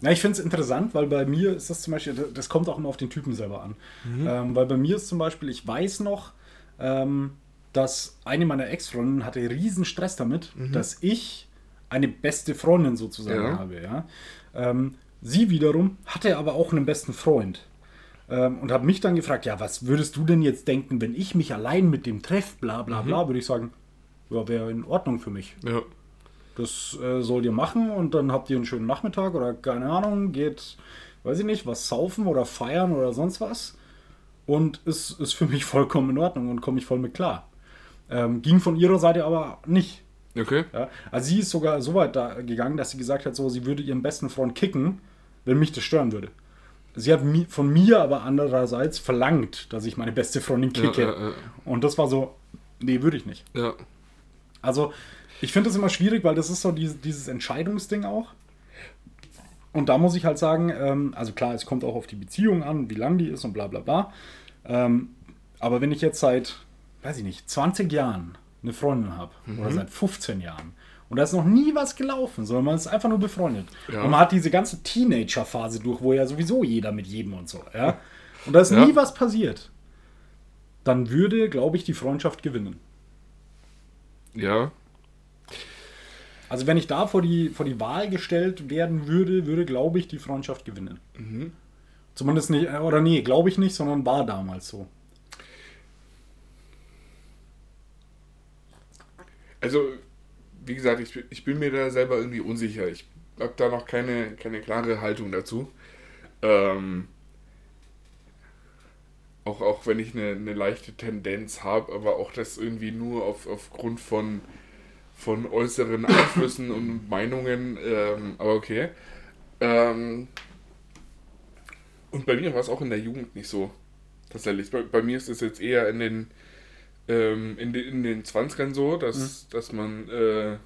ja, ich find's interessant, weil bei mir ist das zum Beispiel, das kommt auch immer auf den Typen selber an. Ähm, weil bei mir ist zum Beispiel, ich weiß noch, ähm, dass eine meiner Ex-Freundinnen hatte riesen Stress damit, dass ich eine beste Freundin sozusagen Ja. habe. Ja? Ähm, sie wiederum hatte aber auch einen besten Freund. Ähm, und habe mich dann gefragt, ja, was würdest du denn jetzt denken, wenn ich mich allein mit dem treff, bla bla bla, würde ich sagen, ja, wäre in Ordnung für mich. Ja. Das äh, sollt ihr machen und dann habt ihr einen schönen Nachmittag oder keine Ahnung, geht, weiß ich nicht, was saufen oder feiern oder sonst was. Und es ist für mich vollkommen in Ordnung und komme ich voll mit klar. Ähm, ging von ihrer Seite aber nicht. Okay. Ja? Also sie ist sogar so weit da gegangen, dass sie gesagt hat, so, sie würde ihren besten Freund kicken, wenn mich das stören würde. Sie hat mi von mir aber andererseits verlangt, dass ich meine beste Freundin Ja, kicke. ja, ja. Und das war so, nee, würde ich nicht. ja. Also, ich finde das immer schwierig, weil das ist so dieses, dieses Entscheidungsding auch. Und da muss ich halt sagen, ähm, also klar, es kommt auch auf die Beziehung an, wie lang die ist und bla bla bla. Ähm, aber wenn ich jetzt seit, weiß ich nicht, 20 Jahren eine Freundin habe oder seit 15 Jahren und da ist noch nie was gelaufen, sondern man ist einfach nur befreundet. Ja. Und man hat diese ganze Teenager-Phase durch, wo ja sowieso jeder mit jedem und so, ja. Und da ist Ja. nie was passiert. Dann würde, glaube ich, die Freundschaft gewinnen. Ja. Also wenn ich da vor die, vor die Wahl gestellt werden würde, würde, glaube ich, die Freundschaft gewinnen. Zumindest nicht, äh, oder nee, glaube ich nicht, sondern war damals so. Also, wie gesagt, ich, bin- ich bin mir da selber irgendwie unsicher. Ich habe da noch keine, keine klare Haltung dazu. Ähm, auch, auch wenn ich eine, eine leichte Tendenz habe, aber auch das irgendwie nur auf, aufgrund von, von äußeren Einflüssen und Meinungen. Ähm, aber okay. Ähm, und bei mir war es auch in der Jugend nicht so. Tatsächlich. Bei, bei mir ist es jetzt eher in den, ähm, in, den, in den 20ern so, dass, dass man äh,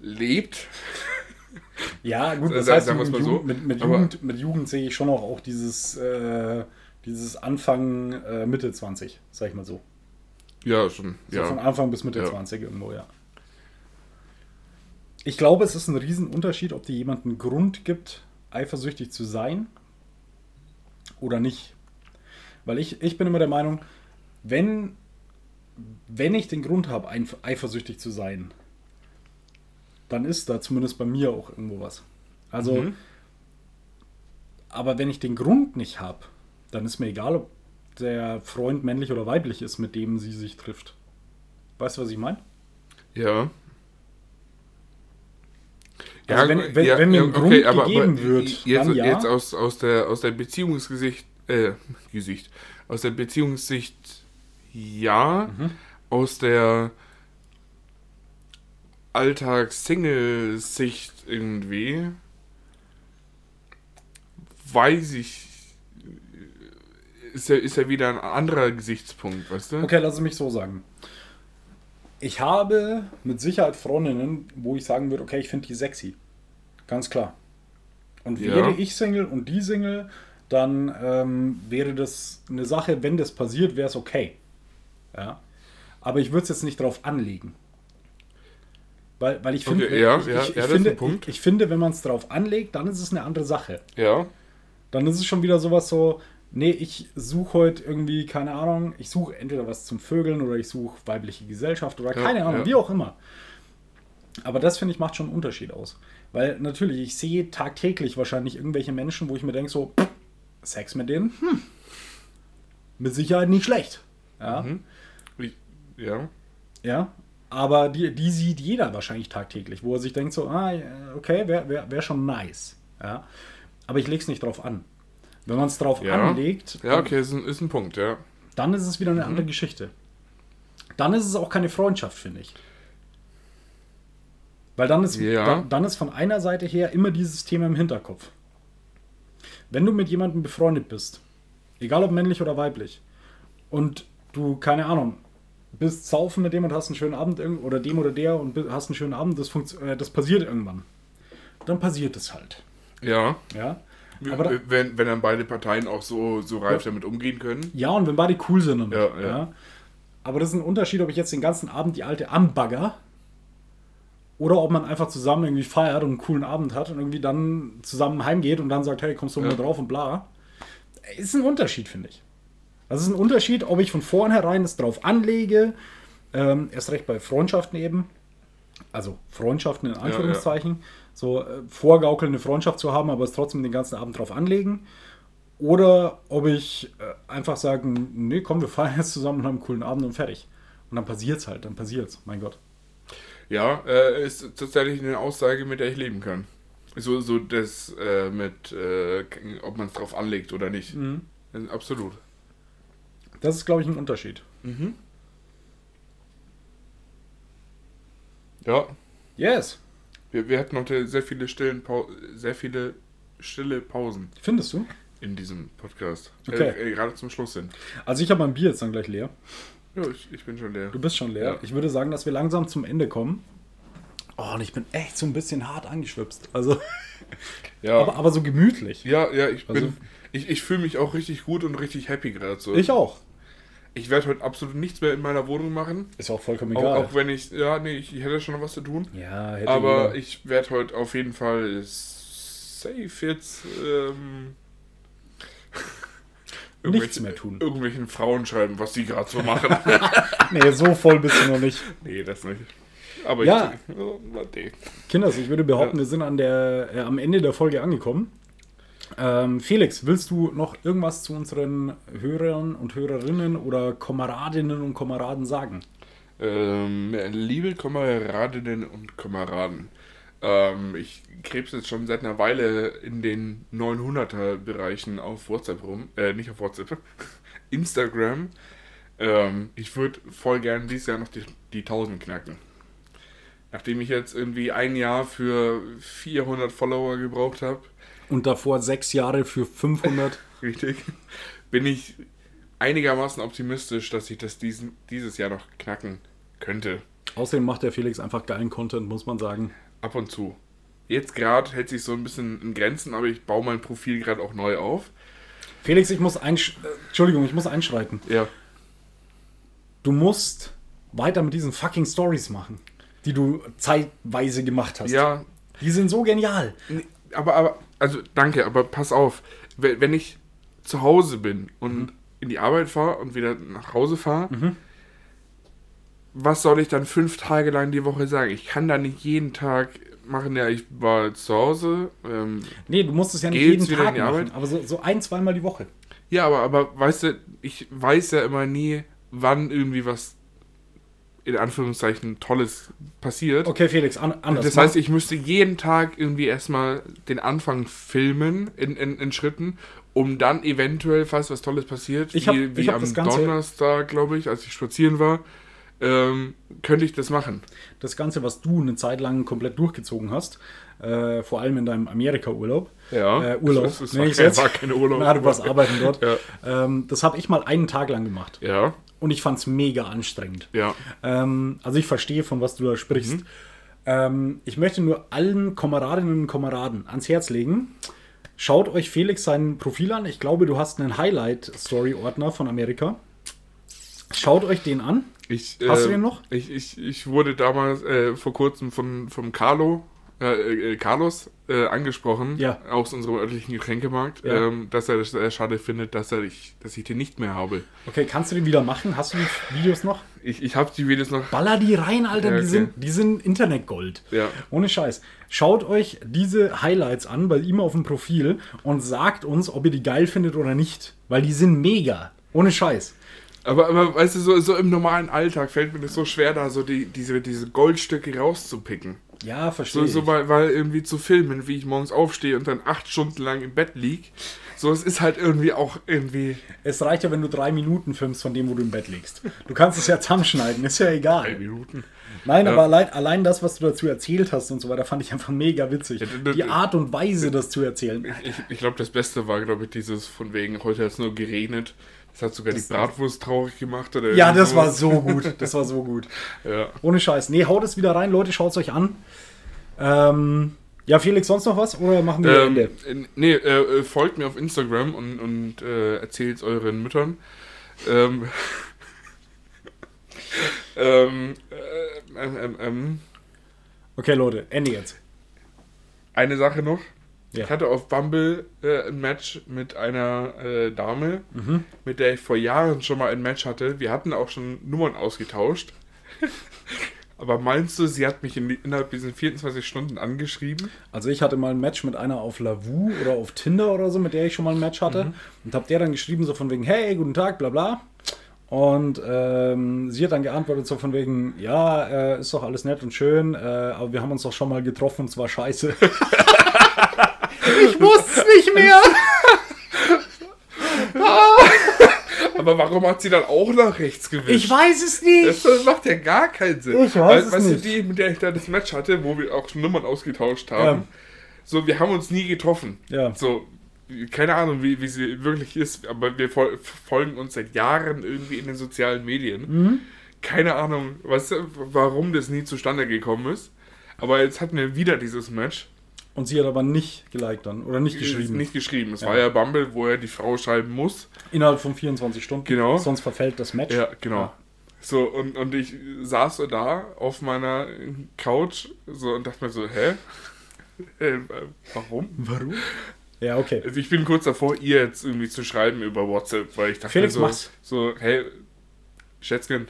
lebt. Ja, gut, das heißt, mit, so. Jugend, mit, mit, Jugend, mit Jugend sehe ich schon auch, auch dieses, äh, dieses Anfang äh, Mitte 20, sag ich mal so. Ja, schon. So ja. von Anfang bis Mitte Ja. 20 irgendwo, ja. Ich glaube, es ist ein Riesenunterschied, ob dir jemand einen Grund gibt, eifersüchtig zu sein oder nicht. Weil ich, ich bin immer der Meinung, wenn, wenn ich den Grund habe, eifersüchtig zu sein, dann ist da zumindest bei mir auch irgendwo was. Also, Mhm. aber wenn ich den Grund nicht habe, dann ist mir egal, ob der Freund männlich oder weiblich ist, mit dem sie sich trifft. Weißt du, was ich meine? Ja. Also wenn- wenn- wenn mir ein Grund gegeben wird, jetzt, ja. jetzt aus, aus der aus der Beziehungsgesicht, äh, Gesicht, aus der Beziehungssicht ja, Mhm. aus der Alltags-Single-Sicht irgendwie weiß ich, ist ja, ist ja wieder ein anderer Gesichtspunkt, weißt du? Okay, lass es mich so sagen. Ich habe mit Sicherheit Freundinnen, wo ich sagen würde, okay, ich finde die sexy. Ganz klar. Und Ja. wäre ich Single und die Single, dann ähm, wäre das eine Sache, wenn das passiert, wäre es okay. Ja. Aber ich würde es jetzt nicht drauf anlegen. Weil, weil ich finde, Okay, ja, ich, ja, ich, ich, finde. Ich, ich finde, wenn man es drauf anlegt, dann ist es eine andere Sache. Ja. Dann ist es schon wieder sowas so, nee, ich suche heute irgendwie, keine Ahnung, ich suche entweder was zum Vögeln oder ich suche weibliche Gesellschaft oder Ja, keine Ahnung, ja. wie auch immer. Aber das finde ich macht schon einen Unterschied aus. Weil natürlich, ich sehe tagtäglich wahrscheinlich irgendwelche Menschen, wo ich mir denke, so, pff, Sex mit denen, hm, mit Sicherheit nicht schlecht. Ja, Mhm. Ja. ja. Aber die, die sieht jeder wahrscheinlich tagtäglich, wo er sich denkt, so, ah, okay, wäre wär, wär schon nice. Ja. Aber ich lege es nicht drauf an. Wenn man es drauf Ja. anlegt, Ja, okay, ist ein, ist ein Punkt, ja. dann ist es wieder eine Mhm. andere Geschichte. Dann ist es auch keine Freundschaft, finde ich. Weil dann ist, Ja. dann, dann ist von einer Seite her immer dieses Thema im Hinterkopf. Wenn du mit jemandem befreundet bist, egal ob männlich oder weiblich, und du, keine Ahnung, bist saufen mit dem und hast einen schönen Abend oder dem oder der und hast einen schönen Abend, das, äh, das passiert irgendwann. Dann passiert es halt. Ja. Ja? Aber da, wenn, wenn dann beide Parteien auch so, so reif Ja. damit umgehen können. Ja, und wenn beide cool sind. Damit, Ja, ja, ja. Aber das ist ein Unterschied, ob ich jetzt den ganzen Abend die alte anbagger oder ob man einfach zusammen irgendwie feiert und einen coolen Abend hat und irgendwie dann zusammen heimgeht und dann sagt, hey, kommst du Ja. mal drauf und bla. Ist ein Unterschied, finde ich. Das ist ein Unterschied, ob ich von vornherein es drauf anlege, ähm, erst recht bei Freundschaften eben, also Freundschaften in Anführungszeichen, so äh, vorgaukeln, eine Freundschaft zu haben, aber es trotzdem den ganzen Abend drauf anlegen. Oder ob ich äh, einfach sage, nee, komm, wir feiern jetzt zusammen und haben einen coolen Abend und fertig. Und dann passiert's halt, dann passiert's, mein Gott. Ja, äh, ist tatsächlich eine Aussage, mit der ich leben kann. So, so das äh, mit, äh, ob man es drauf anlegt oder nicht. Mhm. Äh, Absolut. Das ist, glaube ich, ein Unterschied. Ja, Yes. wir, wir hatten heute sehr viele stillen Pau sehr viele stille Pausen Findest du? in diesem Podcast. Okay. Äh, äh, gerade zum Schluss hin. Also ich habe mein Bier jetzt dann gleich leer. Ja, ich, ich bin schon leer. Du bist schon leer. Ja. Ich würde sagen, dass wir langsam zum Ende kommen. Oh, und ich bin echt so ein bisschen hart angeschwipst. Also, Ja, aber, aber so gemütlich. ja, ja, ich bin. Also- ich ich fühle mich auch richtig gut und richtig happy gerade so. Ich auch. Ich werde heute absolut nichts mehr in meiner Wohnung machen. Ist auch vollkommen Auch, egal. auch wenn ich, ja, nee, ich hätte schon noch was zu tun. ja, hätte Aber jeder. ich werde heute auf jeden Fall safe jetzt ähm, Nichts irgendwelchen- mehr tun. Irgendwelchen Frauen schreiben, was die gerade so machen. Nee, so voll bist du noch nicht. nee, das nicht. Aber Ja. ich. Oh, nee. Kinders, ich würde behaupten, Ja. wir sind an der, äh, am Ende der Folge angekommen. Ähm, Felix, willst du noch irgendwas zu unseren Hörern und Hörerinnen oder Kameradinnen und Kameraden sagen? Ähm, liebe Kameradinnen und Kameraden, ähm, ich krebs jetzt schon seit einer Weile in den 900er-Bereichen auf WhatsApp rum. Äh, nicht auf WhatsApp, Instagram. Ähm, ich würde voll gern dieses Jahr noch die, die 1000 knacken. Nachdem ich jetzt irgendwie ein Jahr für 400 Follower gebraucht habe, Und davor sechs Jahre für 500. richtig, bin ich einigermaßen optimistisch, dass ich das diesen, dieses Jahr noch knacken könnte. Außerdem macht der Felix einfach geilen Content, muss man sagen. Ab und zu. Jetzt gerade hält sich so ein bisschen in Grenzen, aber ich baue mein Profil gerade auch neu auf. Felix, ich muss einsch äh, Entschuldigung, ich muss einschreiten. Ja. Du musst weiter mit diesen fucking Stories machen, die du zeitweise gemacht hast. Ja, Die sind so genial. aber, aber, also danke, aber pass auf. Wenn wenn ich zu Hause bin und in die Arbeit fahre und wieder nach Hause fahre, was soll ich dann fünf Tage lang die Woche sagen? Ich kann da nicht jeden Tag machen, ja, ich war zu Hause. Ähm, Nee, du musst es ja nicht jeden Tag die machen, Arbeit? aber so, so ein, zweimal die Woche. ja, aber, aber weißt du, ich weiß ja immer nie, wann irgendwie was in Anführungszeichen Tolles passiert. Okay, Felix, an, anders. Das heißt, ich müsste jeden Tag irgendwie erstmal den Anfang filmen in, in, in Schritten, um dann eventuell, falls was Tolles passiert, Ich hab- wie, wie am Donnerstag, glaube ich, als ich spazieren war, ähm, könnte ich das machen. das Ganze, was du eine Zeit lang komplett durchgezogen hast, äh, vor allem in deinem Amerika-Urlaub. Ja, Äh, Urlaub. Das, das nenn war, ich's kein, jetzt. war kein Urlaub. Na, du warst arbeiten dort. Ja. Ähm, das habe ich mal einen Tag lang gemacht. Ja, Und ich fand es mega anstrengend. ja. Ähm, also ich verstehe, von was du da sprichst. Mhm. Ähm, ich möchte nur allen Kameradinnen und Kameraden ans Herz legen. Schaut euch Felix sein Profil an. Ich glaube, du hast einen Highlight-Story-Ordner von Amerika. Schaut euch den an. Ich, Hast du äh, den noch? Ich, ich, ich wurde damals äh, vor kurzem von, vom Carlo äh, äh, Carlos äh, angesprochen, Ja. aus unserem örtlichen Getränkemarkt, Ja. ähm, dass er das sehr schade findet, dass, er ich, dass ich den nicht mehr habe. Okay, kannst du die wieder machen? Hast du die Videos noch? Ich, ich habe die Videos noch. Baller die rein, Alter. Ja, Die, okay. sind, die sind Internetgold. Ja. Ohne Scheiß. Schaut euch diese Highlights an bei ihm auf dem Profil und sagt uns, ob ihr die geil findet oder nicht. Weil die sind mega. Ohne Scheiß. Aber, aber weißt du, so, so im normalen Alltag fällt mir das so schwer, da so die, diese, diese Goldstücke rauszupicken. Ja, verstehe. So, so mal, weil irgendwie zu filmen, wie ich morgens aufstehe und dann acht Stunden lang im Bett lieg. So, es ist halt irgendwie auch irgendwie. es reicht ja, wenn du drei Minuten filmst von dem, wo du im Bett liegst. Du kannst es ja zusammenschneiden, ist ja egal. Minuten. Nein, Ja. aber allein, allein das, was du dazu erzählt hast und so weiter, fand ich einfach mega witzig. Ja, d- d- Die Art und Weise, das zu erzählen. Ich, ich glaube, das Beste war, glaube ich, dieses von wegen, heute hat es nur geregnet. Das hat sogar die Bratwurst traurig gemacht. Oder Ja, das war so gut. Das war so gut. Ja. Ohne Scheiß. Nee, haut es wieder rein, Leute, schaut es euch an. Ähm, ja, Felix, sonst noch was? Oder machen wir Ähm, Ende? nee, äh, äh, folgt mir auf Instagram und, und äh, erzählt euren Müttern. Ähm, ähm, äh, ähm, ähm, ähm, Okay, Leute, Ende jetzt. eine Sache noch. Ja. Ich hatte auf Bumble äh, ein Match mit einer äh, Dame, Mhm. mit der ich vor Jahren schon mal ein Match hatte. Wir hatten auch schon Nummern ausgetauscht. Aber meinst du, sie hat mich in, innerhalb diesen 24 Stunden angeschrieben? Also ich hatte mal ein Match mit einer auf Lavu oder auf Tinder oder so, mit der ich schon mal ein Match hatte. Und hab der dann geschrieben, so von wegen, hey, guten Tag, bla bla. Und ähm, sie hat dann geantwortet, so von wegen, ja, äh, ist doch alles nett und schön, äh, aber wir haben uns doch schon mal getroffen und zwar scheiße. ich wusste es nicht mehr. Aber warum hat sie dann auch nach rechts gewischt? Ich weiß es nicht. Das, macht ja gar keinen Sinn. Ich weiß es weißt nicht. du, die, mit der ich da das Match hatte, wo wir auch schon Nummern ausgetauscht haben, Ja. so, wir haben uns nie getroffen. Ja. So, keine Ahnung, wie, wie sie wirklich ist, aber wir fol folgen uns seit Jahren irgendwie in den sozialen Medien. Mhm. Keine Ahnung, du, warum das nie zustande gekommen ist. Aber jetzt hatten wir wieder dieses Match. Und sie hat aber nicht geliked dann oder nicht geschrieben. Nicht geschrieben. Es Ja. war ja Bumble, wo er die Frau schreiben muss. Innerhalb von 24 Stunden. Genau. Sonst verfällt das Match. Ja, genau. So, und, und ich saß so da auf meiner Couch so und dachte mir so, hä? Äh, warum? Warum? Ja, okay. Also ich bin kurz davor, ihr jetzt irgendwie zu schreiben über WhatsApp, weil ich dachte Felix, mir so, mach's. so, hey, Schätzchen,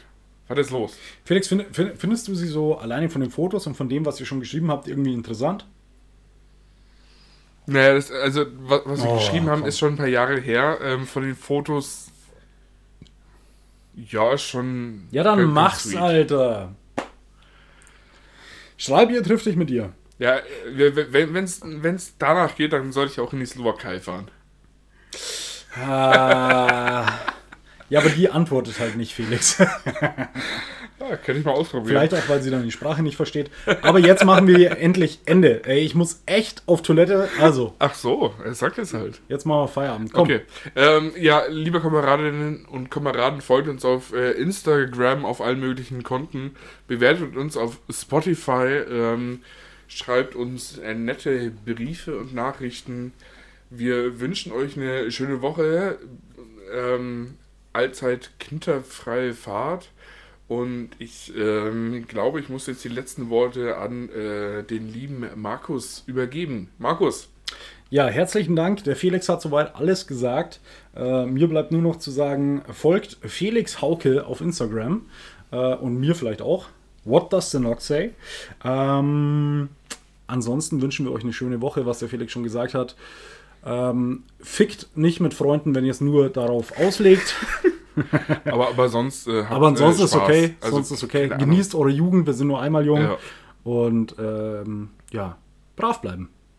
was ist los? Felix, find, findest du sie so alleine von den Fotos und von dem, was ihr schon geschrieben habt, irgendwie interessant? Naja, das, also was, was wir Oh, geschrieben haben, komm. ist schon ein paar Jahre her. Ähm, von den Fotos, ja, schon. Ja, dann mach's, sweet. Alter. Schreib ihr, triff dich mit ihr. Ja, wenn es danach geht, dann soll ich auch in die Slowakei fahren. Ah. ja, aber die antwortet halt nicht, Felix. Ja, kann ich mal ausprobieren. Vielleicht auch, weil sie dann die Sprache nicht versteht. Aber jetzt machen wir endlich Ende. Ey, ich muss echt auf Toilette. Also, Ach so, er sagt es halt. jetzt machen wir Feierabend. Komm. Okay. Ähm, ja, liebe Kameradinnen und Kameraden, folgt uns auf äh, Instagram, auf allen möglichen Konten, bewertet uns auf Spotify, ähm, schreibt uns äh, nette Briefe und Nachrichten. Wir wünschen euch eine schöne Woche, ähm, allzeit kinderfreie Fahrt. Und ich ähm, glaube, ich muss jetzt die letzten Worte an äh, den lieben Markus übergeben. Markus. Ja, herzlichen Dank. Der Felix hat soweit alles gesagt. Äh, mir bleibt nur noch zu sagen, folgt Felix Hauke auf Instagram äh, und mir vielleicht auch. What does the Knock say? Ähm, ansonsten wünschen wir euch eine schöne Woche, was der Felix schon gesagt hat. Ähm, fickt nicht mit Freunden, wenn ihr es nur darauf auslegt. Aber, aber sonst. Äh, Aber ansonsten äh, ist okay. Also, sonst ist okay. Genießt eure Jugend, wir sind nur einmal jung. Ja. Und ähm, ja, brav bleiben.